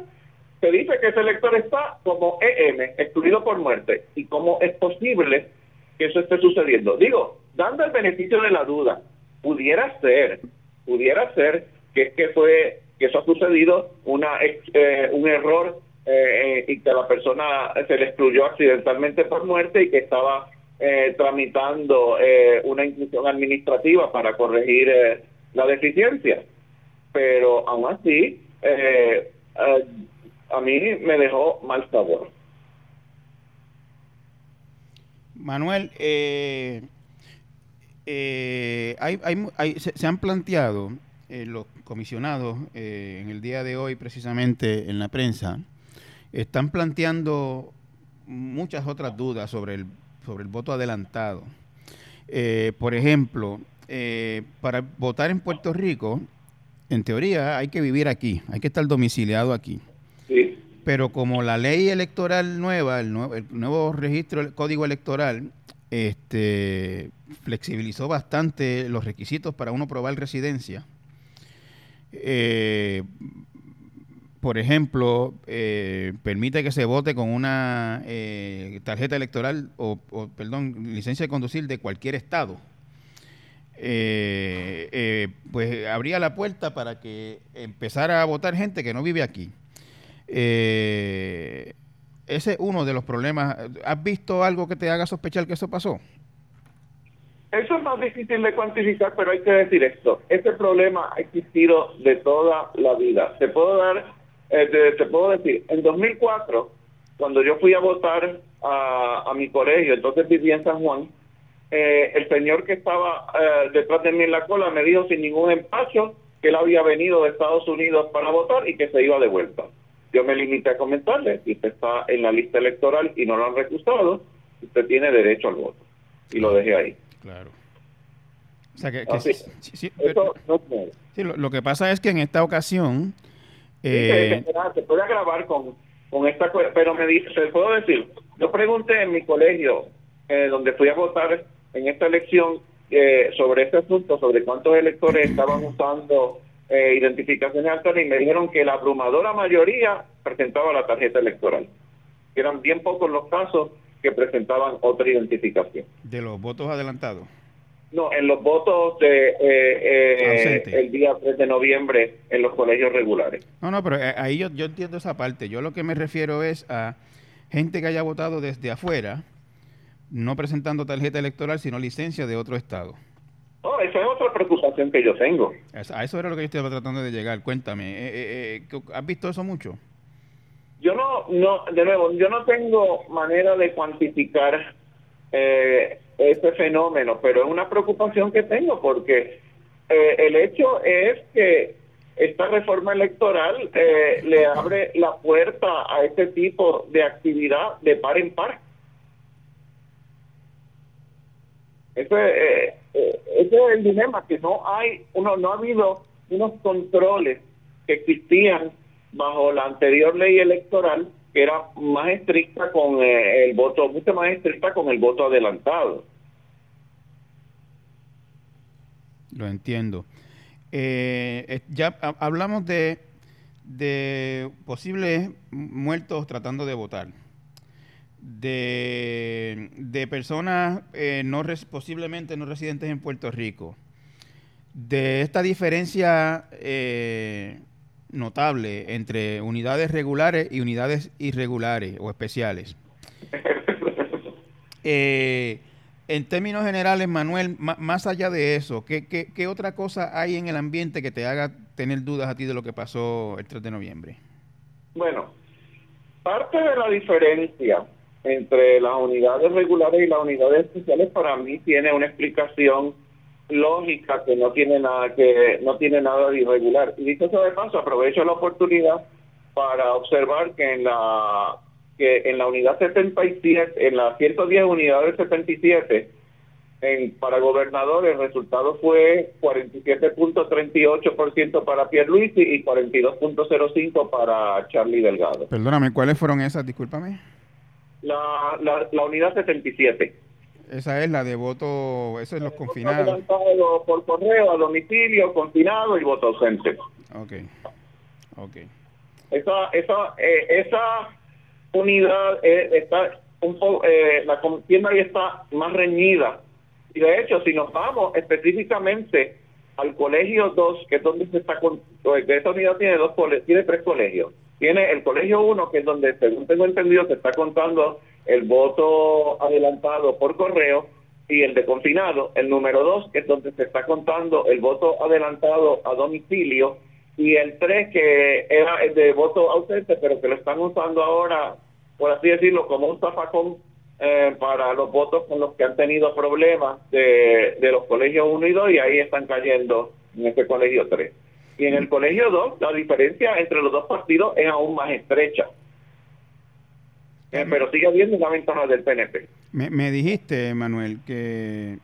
se dice que ese elector está como EM, excluido por muerte. ¿Y cómo es posible que eso esté sucediendo? Digo, dando el beneficio de la duda, pudiera ser, pudiera ser que es que fue que eso ha sucedido una eh, un error eh, y que la persona se le excluyó accidentalmente por muerte y que estaba eh, tramitando eh, una inclusión administrativa para corregir eh, la deficiencia. Pero aún así, a mí me dejó mal sabor. Manuel, hay, hay, se, han planteado los comisionados en el día de hoy, precisamente en la prensa, están planteando muchas otras dudas sobre el sobre el voto adelantado. Eh, por ejemplo, eh, para votar en Puerto Rico, en teoría hay que vivir aquí, hay que estar domiciliado aquí. Pero como la ley electoral nueva, el nuevo, el nuevo registro, el código electoral, este, flexibilizó bastante los requisitos para uno probar residencia. Eh, por ejemplo, eh, permite que se vote con una eh, tarjeta electoral o, perdón, licencia de conducir de cualquier estado. pues abría la puerta para que empezara a votar gente que no vive aquí. ese es uno de los problemas. ¿Has visto algo que te haga sospechar que eso pasó? Eso es más difícil de cuantificar, pero hay que decir esto. Este problema ha existido de toda la vida. Te puedo dar, eh, te, puedo decir, en 2004, cuando yo fui a votar a, mi colegio, entonces vivía en San Juan, eh, el señor que estaba eh, detrás de mí en la cola me dijo sin ningún empacho que él había venido de Estados Unidos para votar y que se iba de vuelta. Yo me limité a comentarle, si usted está en la lista electoral y no lo han recusado, usted tiene derecho al voto. Y lo dejé ahí. Claro. O sea que, lo, que pasa es que en esta ocasión... Eh, se puede agravar con, con esta... Pero me dice, se puedo decir, yo pregunté en mi colegio, eh, donde fui a votar en esta elección, eh, sobre este asunto, sobre cuántos electores estaban usando eh, identificaciones actuales y me dijeron que la abrumadora mayoría presentaba la tarjeta electoral. Eran bien pocos los casos que presentaban otra identificación. ¿De los votos adelantados? No, en los votos de eh, eh, el día 3 de noviembre en los colegios regulares. No, no, pero eh, ahí yo, yo entiendo esa parte. Yo lo que me refiero es a gente que haya votado desde afuera, no presentando tarjeta electoral, sino licencia de otro estado. No, esa es otra preocupación que yo tengo. A eso era lo que yo estaba tratando de llegar. Cuéntame, ¿has visto eso mucho? Yo no, no, de nuevo, yo no tengo manera de cuantificar eh, ese fenómeno, pero es una preocupación que tengo porque eh, el hecho es que esta reforma electoral eh, le abre la puerta a este tipo de actividad de par en par. Ese, eh, ese es el dilema, que no hay, uno, no ha habido unos controles que existían bajo la anterior ley electoral que era más estricta con eh, el voto, mucho más estricta con el voto adelantado. Lo entiendo. Eh, ya hablamos de, de posibles muertos tratando de votar, de, de personas eh, no posiblemente no residentes en Puerto Rico, de esta diferencia notable entre unidades regulares y unidades irregulares o especiales. Eh, en términos generales, Manuel, más allá de eso, ¿qué, ¿qué, otra cosa hay en el ambiente que te haga tener dudas a ti de lo que pasó el 3 de noviembre? Bueno, parte de la diferencia entre las unidades regulares y las unidades especiales para mí tiene una explicación lógica que no tiene nada que no tiene nada de irregular. Y dicho eso de paso, aprovecho la oportunidad para observar que en la que en la unidad 77, en las 110 unidades 77, en, para gobernador el resultado fue 47.38% para Pierluisi y 42.05 para Charlie Delgado. Perdóname, ¿cuáles fueron esas? Discúlpame. La, la, la unidad 77. Esa es la de voto, eso es los confinados. por correo, a domicilio, confinado y voto ausente. Ok, ok. Esa, esa, eh, esa unidad eh, está un poco, eh, la contienda ahí está más reñida. Y de hecho, si nos vamos específicamente al colegio 2, que es donde se está, con, que esta unidad tiene dos tiene tres colegios. Tiene el colegio 1, que es donde, según tengo entendido, se está contando el voto adelantado por correo y el de confinado, el número dos, que es donde se está contando el voto adelantado a domicilio, y el tres, que era el de voto ausente, pero que lo están usando ahora, por así decirlo, como un zafacón eh, para los votos con los que han tenido problemas de, de los colegios 1 y 2, y ahí están cayendo en este colegio 3. Y en el colegio 2, la diferencia entre los dos partidos es aún más estrecha. Eh, pero sigue habiendo una ventaja del PNP. Me, dijiste, Manuel, que,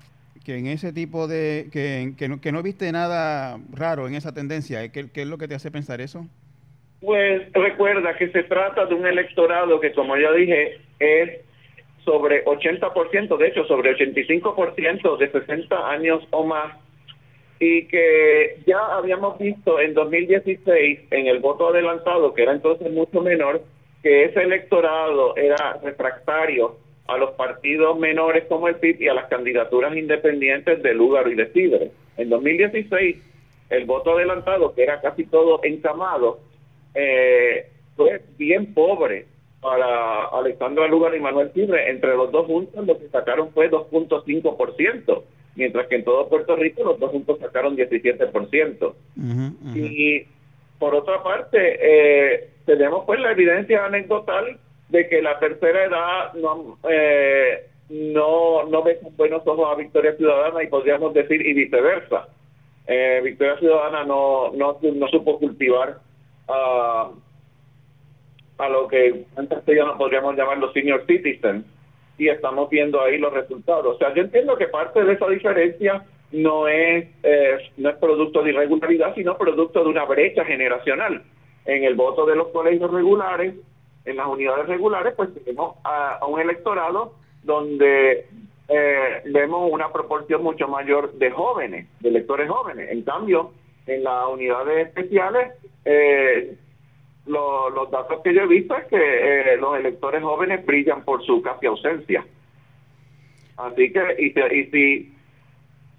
que en ese tipo de... Que, que, no, que no viste nada raro en esa tendencia. ¿Qué, ¿Qué, es lo que te hace pensar eso? Pues recuerda que se trata de un electorado que, como ya dije, es sobre 80%, de hecho sobre 85% de 60 años o más, y que ya habíamos visto en 2016 en el voto adelantado, que era entonces mucho menor, que ese electorado era refractario a los partidos menores como el PIB y a las candidaturas independientes de Lugaro y de Sidre. En 2016, el voto adelantado, que era casi todo encamado, eh, fue bien pobre para Alexandra Lugar y Manuel Sidre. Entre los dos juntos lo que sacaron fue 2.5%, mientras que en todo Puerto Rico los dos juntos sacaron 17%. Y por otra parte, eh, tenemos pues la evidencia anecdotal de que la tercera edad no, eh, no, no ve con buenos ojos a Victoria Ciudadana y podríamos decir y viceversa. Eh, Victoria Ciudadana no, no, no supo cultivar a, a lo que en castellano podríamos llamar los senior citizens y estamos viendo ahí los resultados. O sea, yo entiendo que parte de esa diferencia no es, eh, no es producto de irregularidad, sino producto de una brecha generacional. En el voto de los colegios regulares, en las unidades regulares, pues tenemos a, un electorado donde eh, vemos una proporción mucho mayor de jóvenes, de electores jóvenes. En cambio, en las unidades especiales, eh, los datos que yo he visto es que eh, los electores jóvenes brillan por su casi ausencia. Así que, y, y si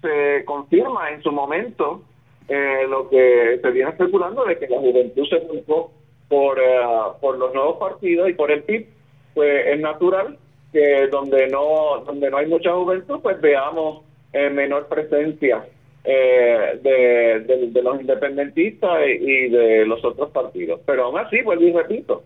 se confirma en su momento eh, lo que se viene especulando de que la juventud se volcó por, eh, por los nuevos partidos y por el PIB, pues es natural que donde no donde no hay mucha juventud, pues veamos eh, menor presencia de, de, los independentistas y, de los otros partidos. Pero aún así, vuelvo y repito,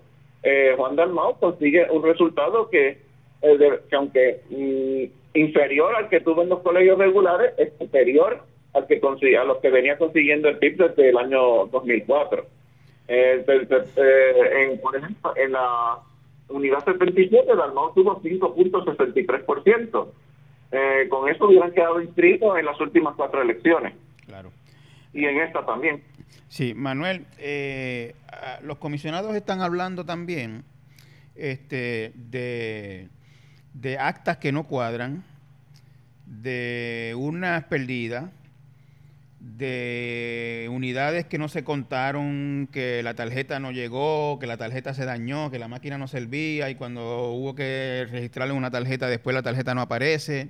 Juan Dalmau consigue un resultado que, que aunque mm, inferior al que tuvo en los colegios regulares, es superior al que a los que venía consiguiendo el PIB desde el año 2004. Eh, en, por ejemplo, en la unidad 77, Dalmau tuvo 5.63%. Eh, con eso hubieran quedado inscritos en las últimas cuatro elecciones. Claro. Y en esta también. Sí, Manuel, eh, los comisionados están hablando también este, de, de actas que no cuadran, de unas perdidas, de unidades que no se contaron, que la tarjeta no llegó, que la tarjeta se dañó, que la máquina no servía y cuando hubo que registrarle una tarjeta, después la tarjeta no aparece.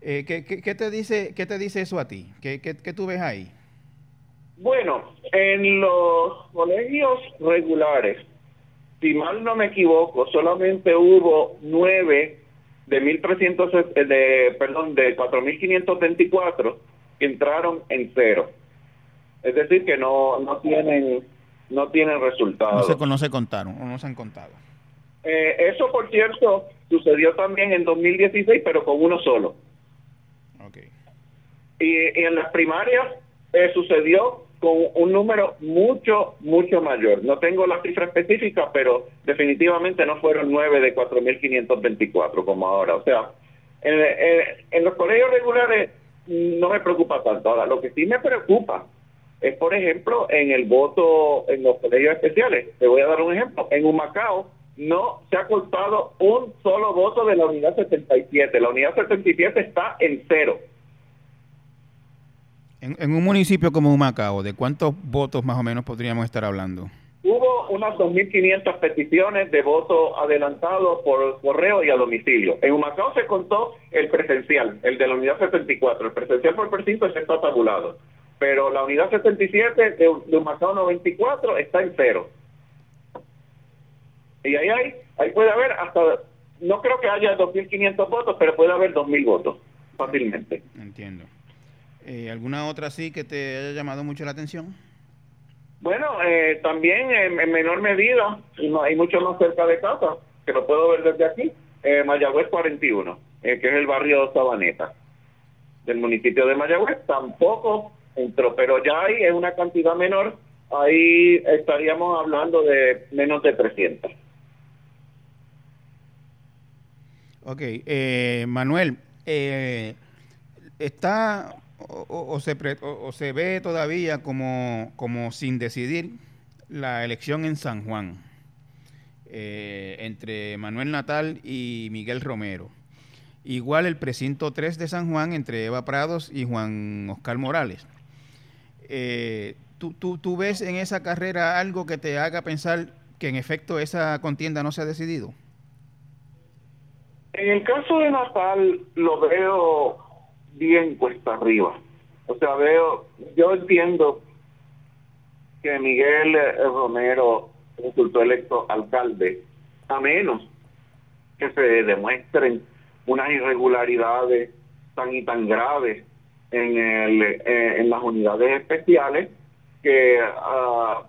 Eh, ¿qué, qué, te dice, ¿Qué te dice eso a ti? ¿Qué, qué, qué tú ves ahí? Bueno, en los colegios regulares, si mal no me equivoco, solamente hubo nueve de 1300 eh, de perdón de 4524 entraron en cero. Es decir, que no, no tienen no tienen resultados. No se, no se contaron o no se han contado. Eh, eso, por cierto, sucedió también en 2016, pero con uno solo. Okay. Y, en las primarias eh, sucedió con un número mucho, mucho mayor. No tengo la cifra específica, pero definitivamente no fueron nueve de 4.524 como ahora. O sea, en los colegios regulares no me preocupa tanto. Ahora, lo que sí me preocupa es, por ejemplo, en el voto en los colegios especiales. Te voy a dar un ejemplo. En Humacao no se ha cortado un solo voto de la unidad 77. La unidad 77 está en cero. En, en un municipio como Humacao, ¿de cuántos votos más o menos podríamos estar hablando? Hubo unas 2.500 peticiones de voto adelantado por correo y a domicilio. En Humacao se contó el presencial, el de la unidad 74. El presencial por precinto está tabulado. Pero la unidad 77 de, de Humacao 94 está en cero. Y ahí hay, ahí puede haber hasta, no creo que haya 2.500 votos, pero puede haber 2.000 votos fácilmente. Entiendo. Eh, ¿Alguna otra sí que te haya llamado mucho la atención? Bueno, eh, también en, menor medida, y hay mucho más cerca de casa, que lo puedo ver desde aquí, eh, Mayagüez 41, eh, que es el barrio Sabaneta del municipio de Mayagüez, tampoco entró, pero ya ahí es una cantidad menor, ahí estaríamos hablando de menos de 300. Ok, eh, Manuel, eh, está o, se, o, se ve todavía como, como sin decidir la elección en San Juan eh, entre Manuel Natal y Miguel Romero. Igual el precinto 3 de San Juan entre Eva Prados y Juan Oscar Morales. Eh, ¿tú, tú, ves en esa carrera algo que te haga pensar que en efecto esa contienda no se ha decidido? En el caso de Natal lo veo bien cuesta arriba. O sea, veo, yo entiendo que Miguel Romero resultó electo alcalde, a menos que se demuestren unas irregularidades tan y tan graves en, el, eh, en las unidades especiales que ah,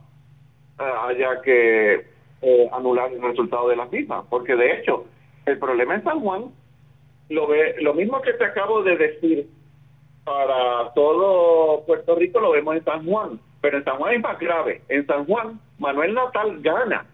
haya que eh, anular el resultado de la misma. Porque de hecho, el problema en San Juan, lo, ve, lo mismo que te acabo de decir para todo Puerto Rico, lo vemos en San Juan. Pero en San Juan es más grave. En San Juan, Manuel Natal gana,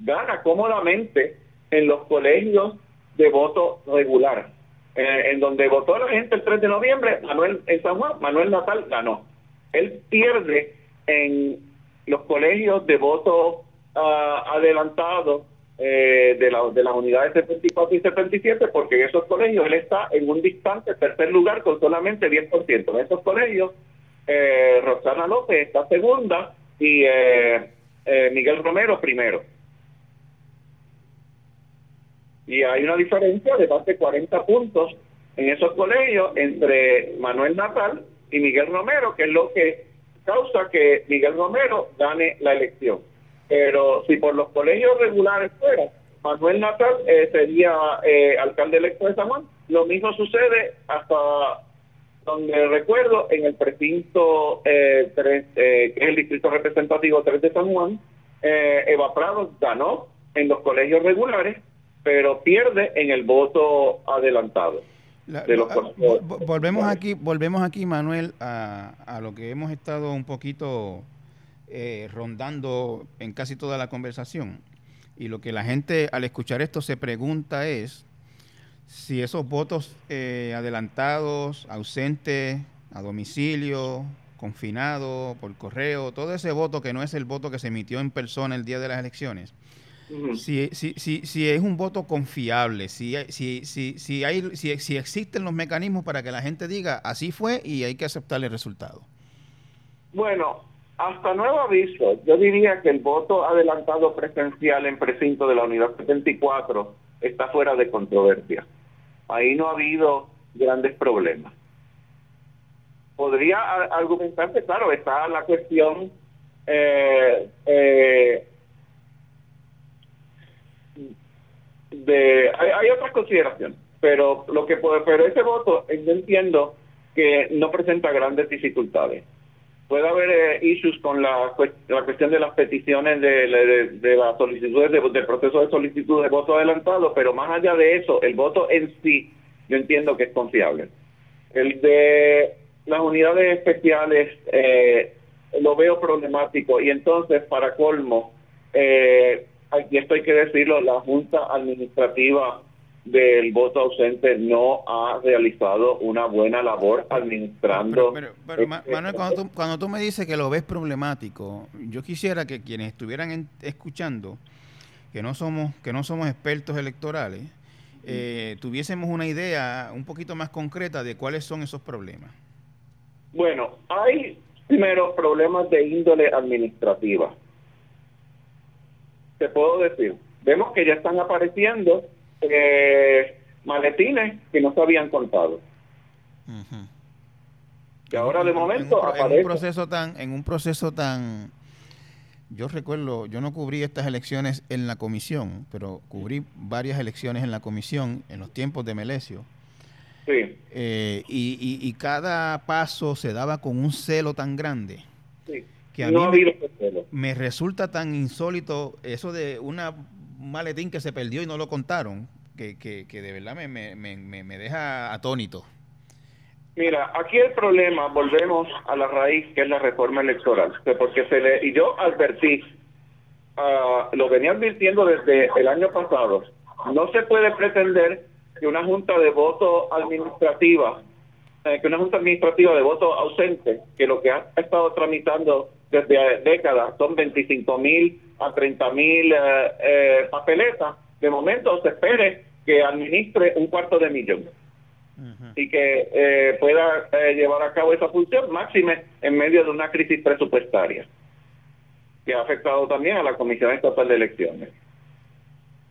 gana cómodamente en los colegios de voto regular. Eh, en donde votó la gente el 3 de noviembre, Manuel en San Juan, Manuel Natal ganó. Él pierde en los colegios de voto uh, adelantado eh, de, la, de las unidades 74 y 77, porque en esos colegios él está en un distante tercer lugar con solamente 10%. En esos colegios, eh, Roxana López está segunda y eh, eh, Miguel Romero primero. Y hay una diferencia de más de 40 puntos en esos colegios entre Manuel Natal y Miguel Romero, que es lo que causa que Miguel Romero gane la elección. Pero si por los colegios regulares fuera, Manuel Natal eh, sería eh, alcalde electo de San Juan. Lo mismo sucede hasta donde recuerdo en el precinto 3, eh, que es el distrito representativo 3 de San Juan, Eva Prado ganó en los colegios regulares pero pierde en el voto adelantado. volvemos aquí, volvemos aquí, Manuel, a, lo que hemos estado un poquito eh, rondando en casi toda la conversación. Y lo que la gente al escuchar esto se pregunta es si esos votos eh, adelantados, ausentes, a domicilio, confinado, por correo, todo ese voto que no es el voto que se emitió en persona el día de las elecciones, si, si, si, si, es un voto confiable, si, si, si, si, hay, si, si existen los mecanismos para que la gente diga así fue y hay que aceptar el resultado. Bueno, hasta nuevo aviso, yo diría que el voto adelantado presencial en precinto de la Unidad 74 está fuera de controversia. Ahí no ha habido grandes problemas. Podría argumentarse, claro, está la cuestión eh, eh, de hay, hay otras consideraciones, pero lo que puede, pero ese voto yo entiendo que no presenta grandes dificultades. Puede haber eh, issues con la, la cuestión de las peticiones de, de, las solicitudes de, del proceso de solicitud de voto adelantado, pero más allá de eso, el voto en sí, yo entiendo que es confiable. El de las unidades especiales eh, lo veo problemático y entonces, para colmo, eh, y esto hay que decirlo, la Junta Administrativa del voto ausente no ha realizado una buena labor administrando. Pero, este Manuel, cuando tú, me dices que lo ves problemático, yo quisiera que quienes estuvieran escuchando, que no somos que no somos expertos electorales, eh, tuviésemos una idea un poquito más concreta de cuáles son esos problemas. Bueno, hay primero problemas de índole administrativa te puedo decir, vemos que ya están apareciendo eh, maletines que no se habían contado. Que ahora de momento en un, proceso tan en un proceso tan yo recuerdo, yo no cubrí estas elecciones en la comisión, pero cubrí varias elecciones en la comisión en los tiempos de Melesio. Sí. Eh, y, y, cada paso se daba con un celo tan grande. Sí que a mí me, resulta tan insólito eso de una maletín que se perdió y no lo contaron, que, que, de verdad me, me, me, deja atónito. Mira, aquí el problema, volvemos a la raíz que es la reforma electoral, porque se le, y yo advertí, uh, lo venía advirtiendo desde el año pasado, no se puede pretender que una junta de voto administrativa, eh, que una junta administrativa de voto ausente, que lo que ha estado tramitando desde décadas, son 25 mil a 30 mil eh, eh, papeletas. De momento se espere que administre un cuarto de millón y que eh, pueda llevar a cabo esa función máxime en medio de una crisis presupuestaria que ha afectado también a la Comisión Estatal de Elecciones.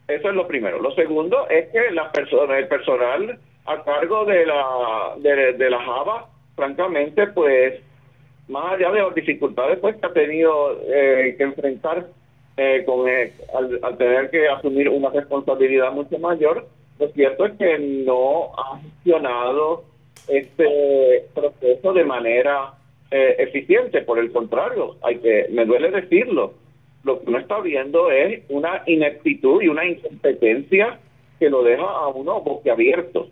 Eso es lo primero. Lo segundo es que la persona, el personal a cargo de la de, la Java, francamente, pues más allá de las dificultades pues que ha tenido eh, que enfrentar eh, con eh, al, tener que asumir una responsabilidad mucho mayor, lo cierto es que no ha gestionado este proceso de manera eficiente. Por el contrario, hay que me duele decirlo, lo que uno está viendo es una ineptitud y una incompetencia que lo deja a uno boquiabierto.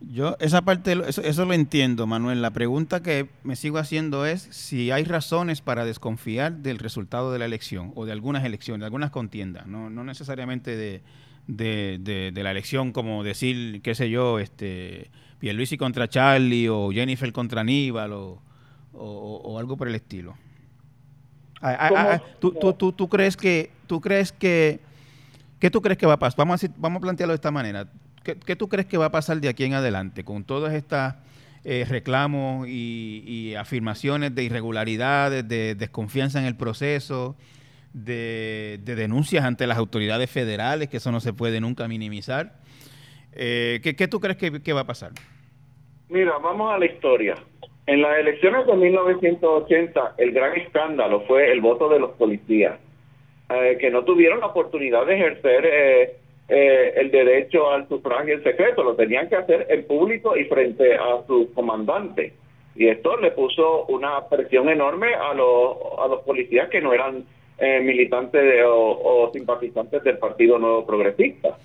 Yo esa parte, eso, eso, lo entiendo, Manuel. La pregunta que me sigo haciendo es si hay razones para desconfiar del resultado de la elección o de algunas elecciones, de algunas contiendas, no, no necesariamente de, de, de, la elección como decir, qué sé yo, este Pierluisi contra Charlie o Jennifer contra Aníbal o, o, algo por el estilo. Ah, ah, ah, ¿tú, tú, tú, tú, crees que, tú crees que, ¿qué tú crees que va a pasar? Vamos a, vamos a plantearlo de esta manera ¿Qué, tú crees que va a pasar de aquí en adelante con todas estas eh, reclamos y, afirmaciones de irregularidades, de desconfianza en el proceso, de, denuncias ante las autoridades federales, que eso no se puede nunca minimizar? Eh, ¿qué, tú crees que, va a pasar? Mira, vamos a la historia. En las elecciones de 1980, el gran escándalo fue el voto de los policías, eh, que no tuvieron la oportunidad de ejercer eh, eh, el derecho al sufragio en secreto, lo tenían que hacer en público y frente a sus comandantes. Y esto le puso una presión enorme a los, a los policías que no eran eh, militantes o, simpatizantes del Partido Nuevo Progresista.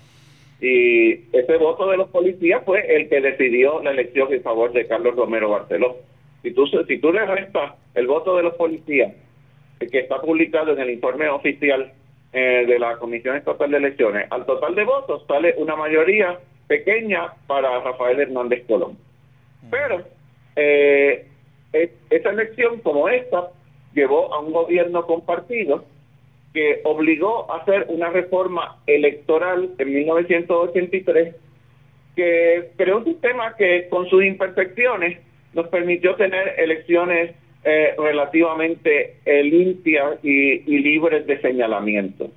Y ese voto de los policías fue el que decidió la elección en favor de Carlos Romero Barceló. Si tú, si tú le restas el voto de los policías, que está publicado en el informe oficial eh, de la Comisión Estatal de Elecciones, al total de votos sale una mayoría pequeña para Rafael Hernández Colón. Pero eh, esa elección como esta llevó a un gobierno compartido que obligó a hacer una reforma electoral en 1983 que creó un sistema que con sus imperfecciones nos permitió tener elecciones eh, relativamente eh, limpias y, libres de señalamiento.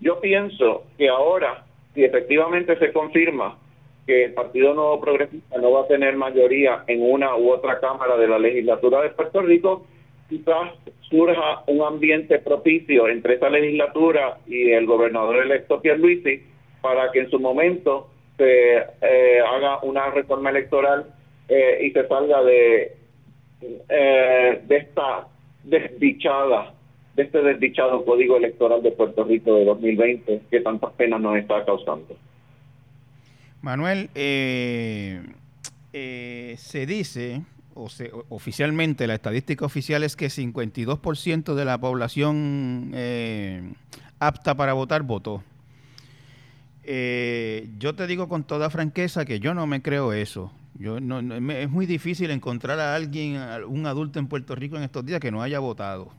Yo pienso que ahora, si efectivamente se confirma que el Partido Nuevo Progresista no va a tener mayoría en una u otra Cámara de la legislatura de Puerto Rico, quizás surja un ambiente propicio entre esa legislatura y el gobernador electo Pierluisi para que en su momento se eh, haga una reforma electoral y se salga de eh, de esta desdichada, de este desdichado código electoral de Puerto Rico de 2020 que tantas penas nos está causando. Manuel, eh, eh, se dice, o oficialmente, la estadística oficial es que 52% de la población apta para votar votó. yo te digo con toda franqueza que yo no me creo eso. Yo no, es muy difícil encontrar a alguien, un adulto en Puerto Rico en estos días que no haya votado.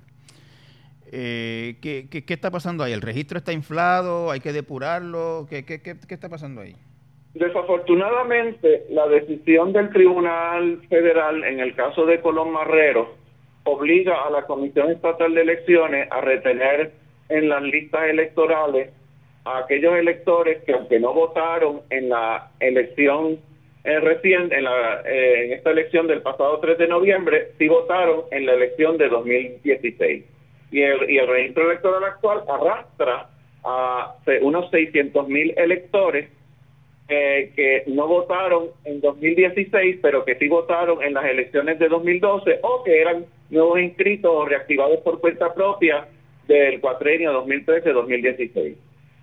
Eh, ¿qué, qué, está pasando ahí? ¿El registro está inflado? ¿Hay que depurarlo? ¿Qué, qué, qué, está pasando ahí? Desafortunadamente, la decisión del Tribunal Federal en el caso de Colón Marrero obliga a la Comisión Estatal de Elecciones a retener en las listas electorales a aquellos electores que aunque no votaron en la elección eh, recién en, la, eh, en esta elección del pasado 3 de noviembre sí votaron en la elección de 2016. Y el, y el registro electoral actual arrastra a unos 600 mil electores eh, que no votaron en 2016, pero que sí votaron en las elecciones de 2012 o que eran nuevos inscritos o reactivados por cuenta propia del cuatrenio 2013-2016.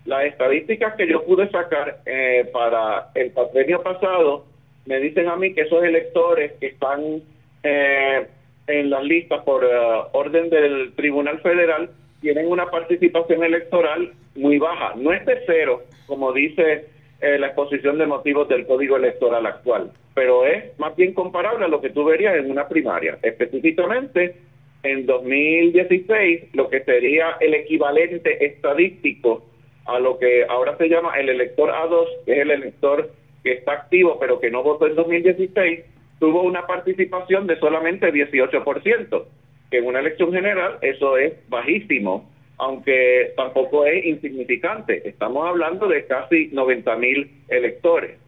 Las estadísticas que yo pude sacar eh, para el cuatrenio pasado me dicen a mí que esos electores que están eh, en las listas por eh, orden del Tribunal Federal tienen una participación electoral muy baja. No es de cero, como dice eh, la exposición de motivos del Código Electoral actual, pero es más bien comparable a lo que tú verías en una primaria. Específicamente, en 2016 lo que sería el equivalente estadístico a lo que ahora se llama el elector A2, que es el elector que está activo pero que no votó en 2016, tuvo una participación de solamente 18%, que en una elección general eso es bajísimo, aunque tampoco es insignificante. Estamos hablando de casi 90 mil electores.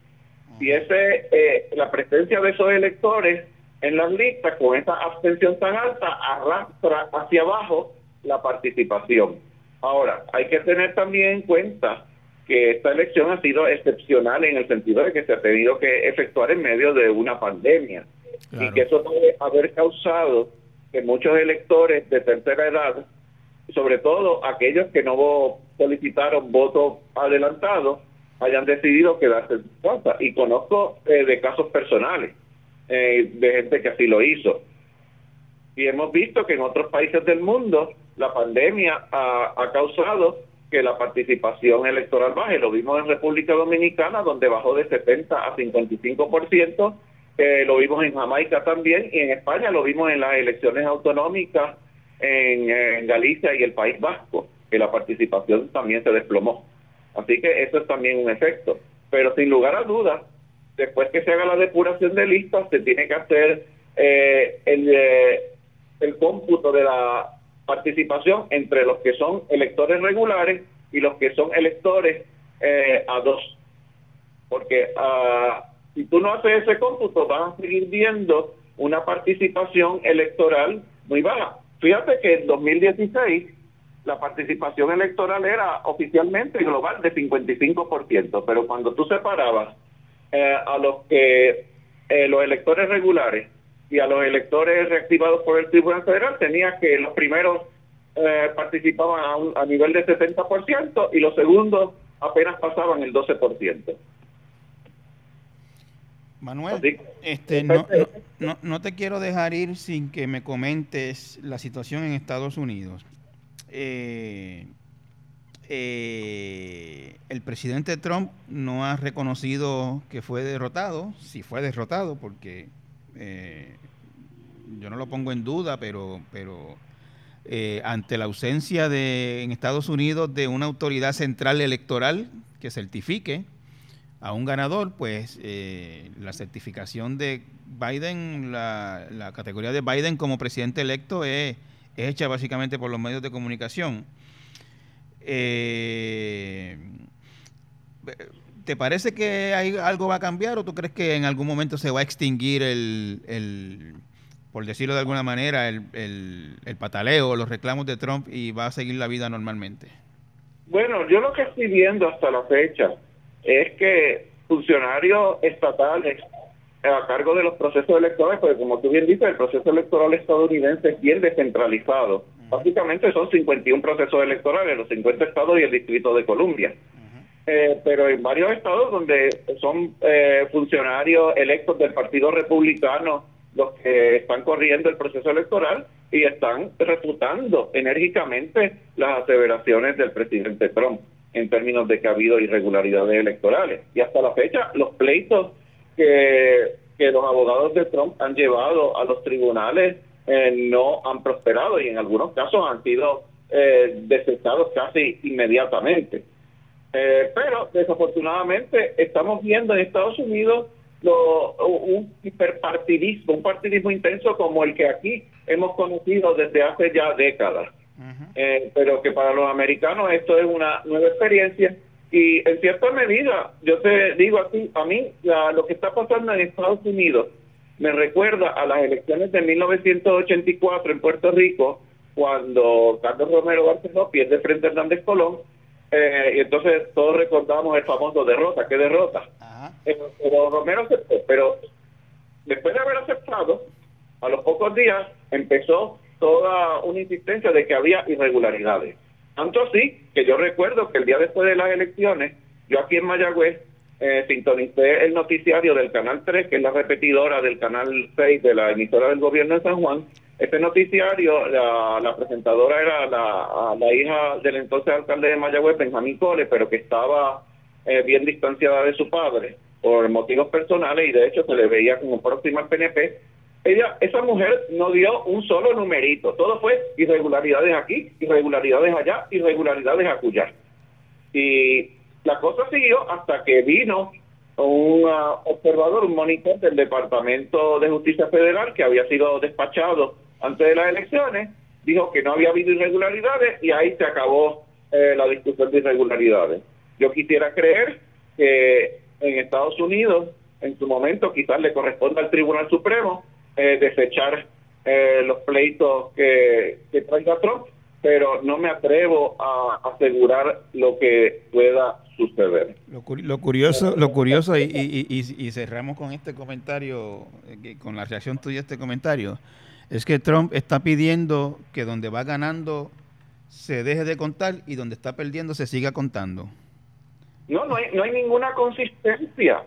Y ese, eh, la presencia de esos electores en las listas con esa abstención tan alta arrastra hacia abajo la participación. Ahora, hay que tener también en cuenta que esta elección ha sido excepcional en el sentido de que se ha tenido que efectuar en medio de una pandemia y que eso puede haber causado que muchos electores de tercera edad, sobre todo aquellos que no solicitaron voto adelantado, hayan decidido quedarse en su casa. Y conozco eh, de casos personales eh, de gente que así lo hizo. Y hemos visto que en otros países del mundo la pandemia ha, causado que la participación electoral baje. Lo vimos en República Dominicana, donde bajó de 70 a 55%. Eh, lo vimos en Jamaica también y en España lo vimos en las elecciones autonómicas en, Galicia y el País Vasco, que la participación también se desplomó. Así que eso es también un efecto. Pero sin lugar a dudas, después que se haga la depuración de listas, se tiene que hacer eh, el, eh, el cómputo de la participación entre los que son electores regulares y los que son electores eh, a dos. Porque uh, si tú no haces ese cómputo, vas a seguir viendo una participación electoral muy baja. Fíjate que en 2016 la participación electoral era oficialmente global de 55%, pero cuando tú separabas eh, a los que eh, los electores regulares y a los electores reactivados por el Tribunal Federal tenía que los primeros eh, participaban a, a nivel de 70% y los segundos apenas pasaban el 12%. Manuel, este, no, no, no, te quiero dejar ir sin que me comentes la situación en Estados Unidos. Eh, eh, el presidente Trump no ha reconocido que fue derrotado, si fue derrotado, porque eh, yo no lo pongo en duda, pero, pero eh, ante la ausencia de en Estados Unidos de una autoridad central electoral que certifique a un ganador, pues la certificación de Biden, la, la, categoría de Biden como presidente electo es, es hecha básicamente por los medios de comunicación. Eh, ¿Te parece que hay, algo va a cambiar o tú crees que en algún momento se va a extinguir el, por decirlo de alguna manera, el, el, pataleo, los reclamos de Trump y va a seguir la vida normalmente? Bueno, yo lo que estoy viendo hasta la fecha es que funcionarios estatales a cargo de los procesos electorales, porque como tú bien dices, el proceso electoral estadounidense es bien descentralizado Básicamente son 51 procesos electorales, los 50 estados y el Distrito de Columbia. Eh, pero en varios estados donde son eh, funcionarios electos del Partido Republicano los que están corriendo el proceso electoral y están refutando enérgicamente las aseveraciones del presidente Trump en términos de que ha habido irregularidades electorales. Y hasta la fecha, los pleitos que, que los abogados de Trump han llevado a los tribunales eh, no han prosperado y en algunos casos han sido eh, desechados casi inmediatamente. Eh, pero desafortunadamente estamos viendo en Estados Unidos un hiperpartidismo, un partidismo intenso como el que aquí hemos conocido desde hace ya décadas. Eh, pero que para los americanos esto es una nueva experiencia y en cierta medida, yo te digo a ti, a mí, lo que está pasando en Estados Unidos me recuerda a las elecciones de 1984 en Puerto Rico, cuando Carlos Romero Barceló pierde frente a Hernández Colón, eh, y entonces todos recordamos el famoso derrota, ¿qué derrota? Eh, pero Romero aceptó, pero después de haber aceptado, a los pocos días empezó toda una insistencia de que había irregularidades. Tanto así que yo recuerdo que el día después de las elecciones, yo aquí en Mayagüez eh, sintonicé el noticiario del Canal 3, que es la repetidora del Canal 6 de la emisora del gobierno de San Juan. Este noticiario, la, presentadora era la, hija del entonces alcalde de Mayagüez, Benjamín Cole, pero que estaba eh, bien distanciada de su padre por motivos personales y de hecho se le veía como próxima al PNP. ella, esa mujer no dio un solo numerito, todo fue irregularidades aquí, irregularidades allá, irregularidades acullá. Y la cosa siguió hasta que vino un uh, observador, un monitor del Departamento de Justicia Federal que había sido despachado antes de las elecciones, dijo que no había habido irregularidades y ahí se acabó eh, la discusión de irregularidades. Yo quisiera creer que en Estados Unidos, en su momento, quizás le corresponda al Tribunal Supremo eh, desechar eh, los pleitos que, que traiga Trump, pero no me atrevo a asegurar lo que pueda suceder. Lo, curioso, lo curioso y, y, cerramos con este comentario, eh, con la reacción tuya a este comentario, es que Trump está pidiendo que donde va ganando se deje de contar y donde está perdiendo se siga contando. No, no hay, no hay ninguna consistencia.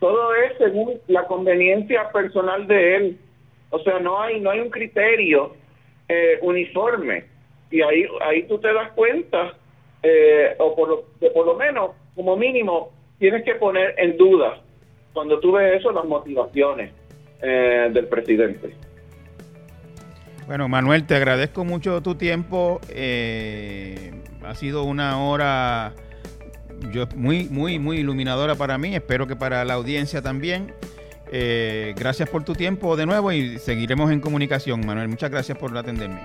Todo es según la conveniencia personal de él. O sea, no hay no hay un criterio eh, uniforme. Y ahí ahí tú te das cuenta eh, o por lo, por lo menos, como mínimo, tienes que poner en duda, cuando tú ves eso, las motivaciones eh, del presidente. Bueno, Manuel, te agradezco mucho tu tiempo. Eh, ha sido una hora yo, muy, muy, muy iluminadora para mí. Espero que para la audiencia también. gracias por tu tiempo de nuevo y seguiremos en comunicación, Manuel. Muchas gracias por atenderme.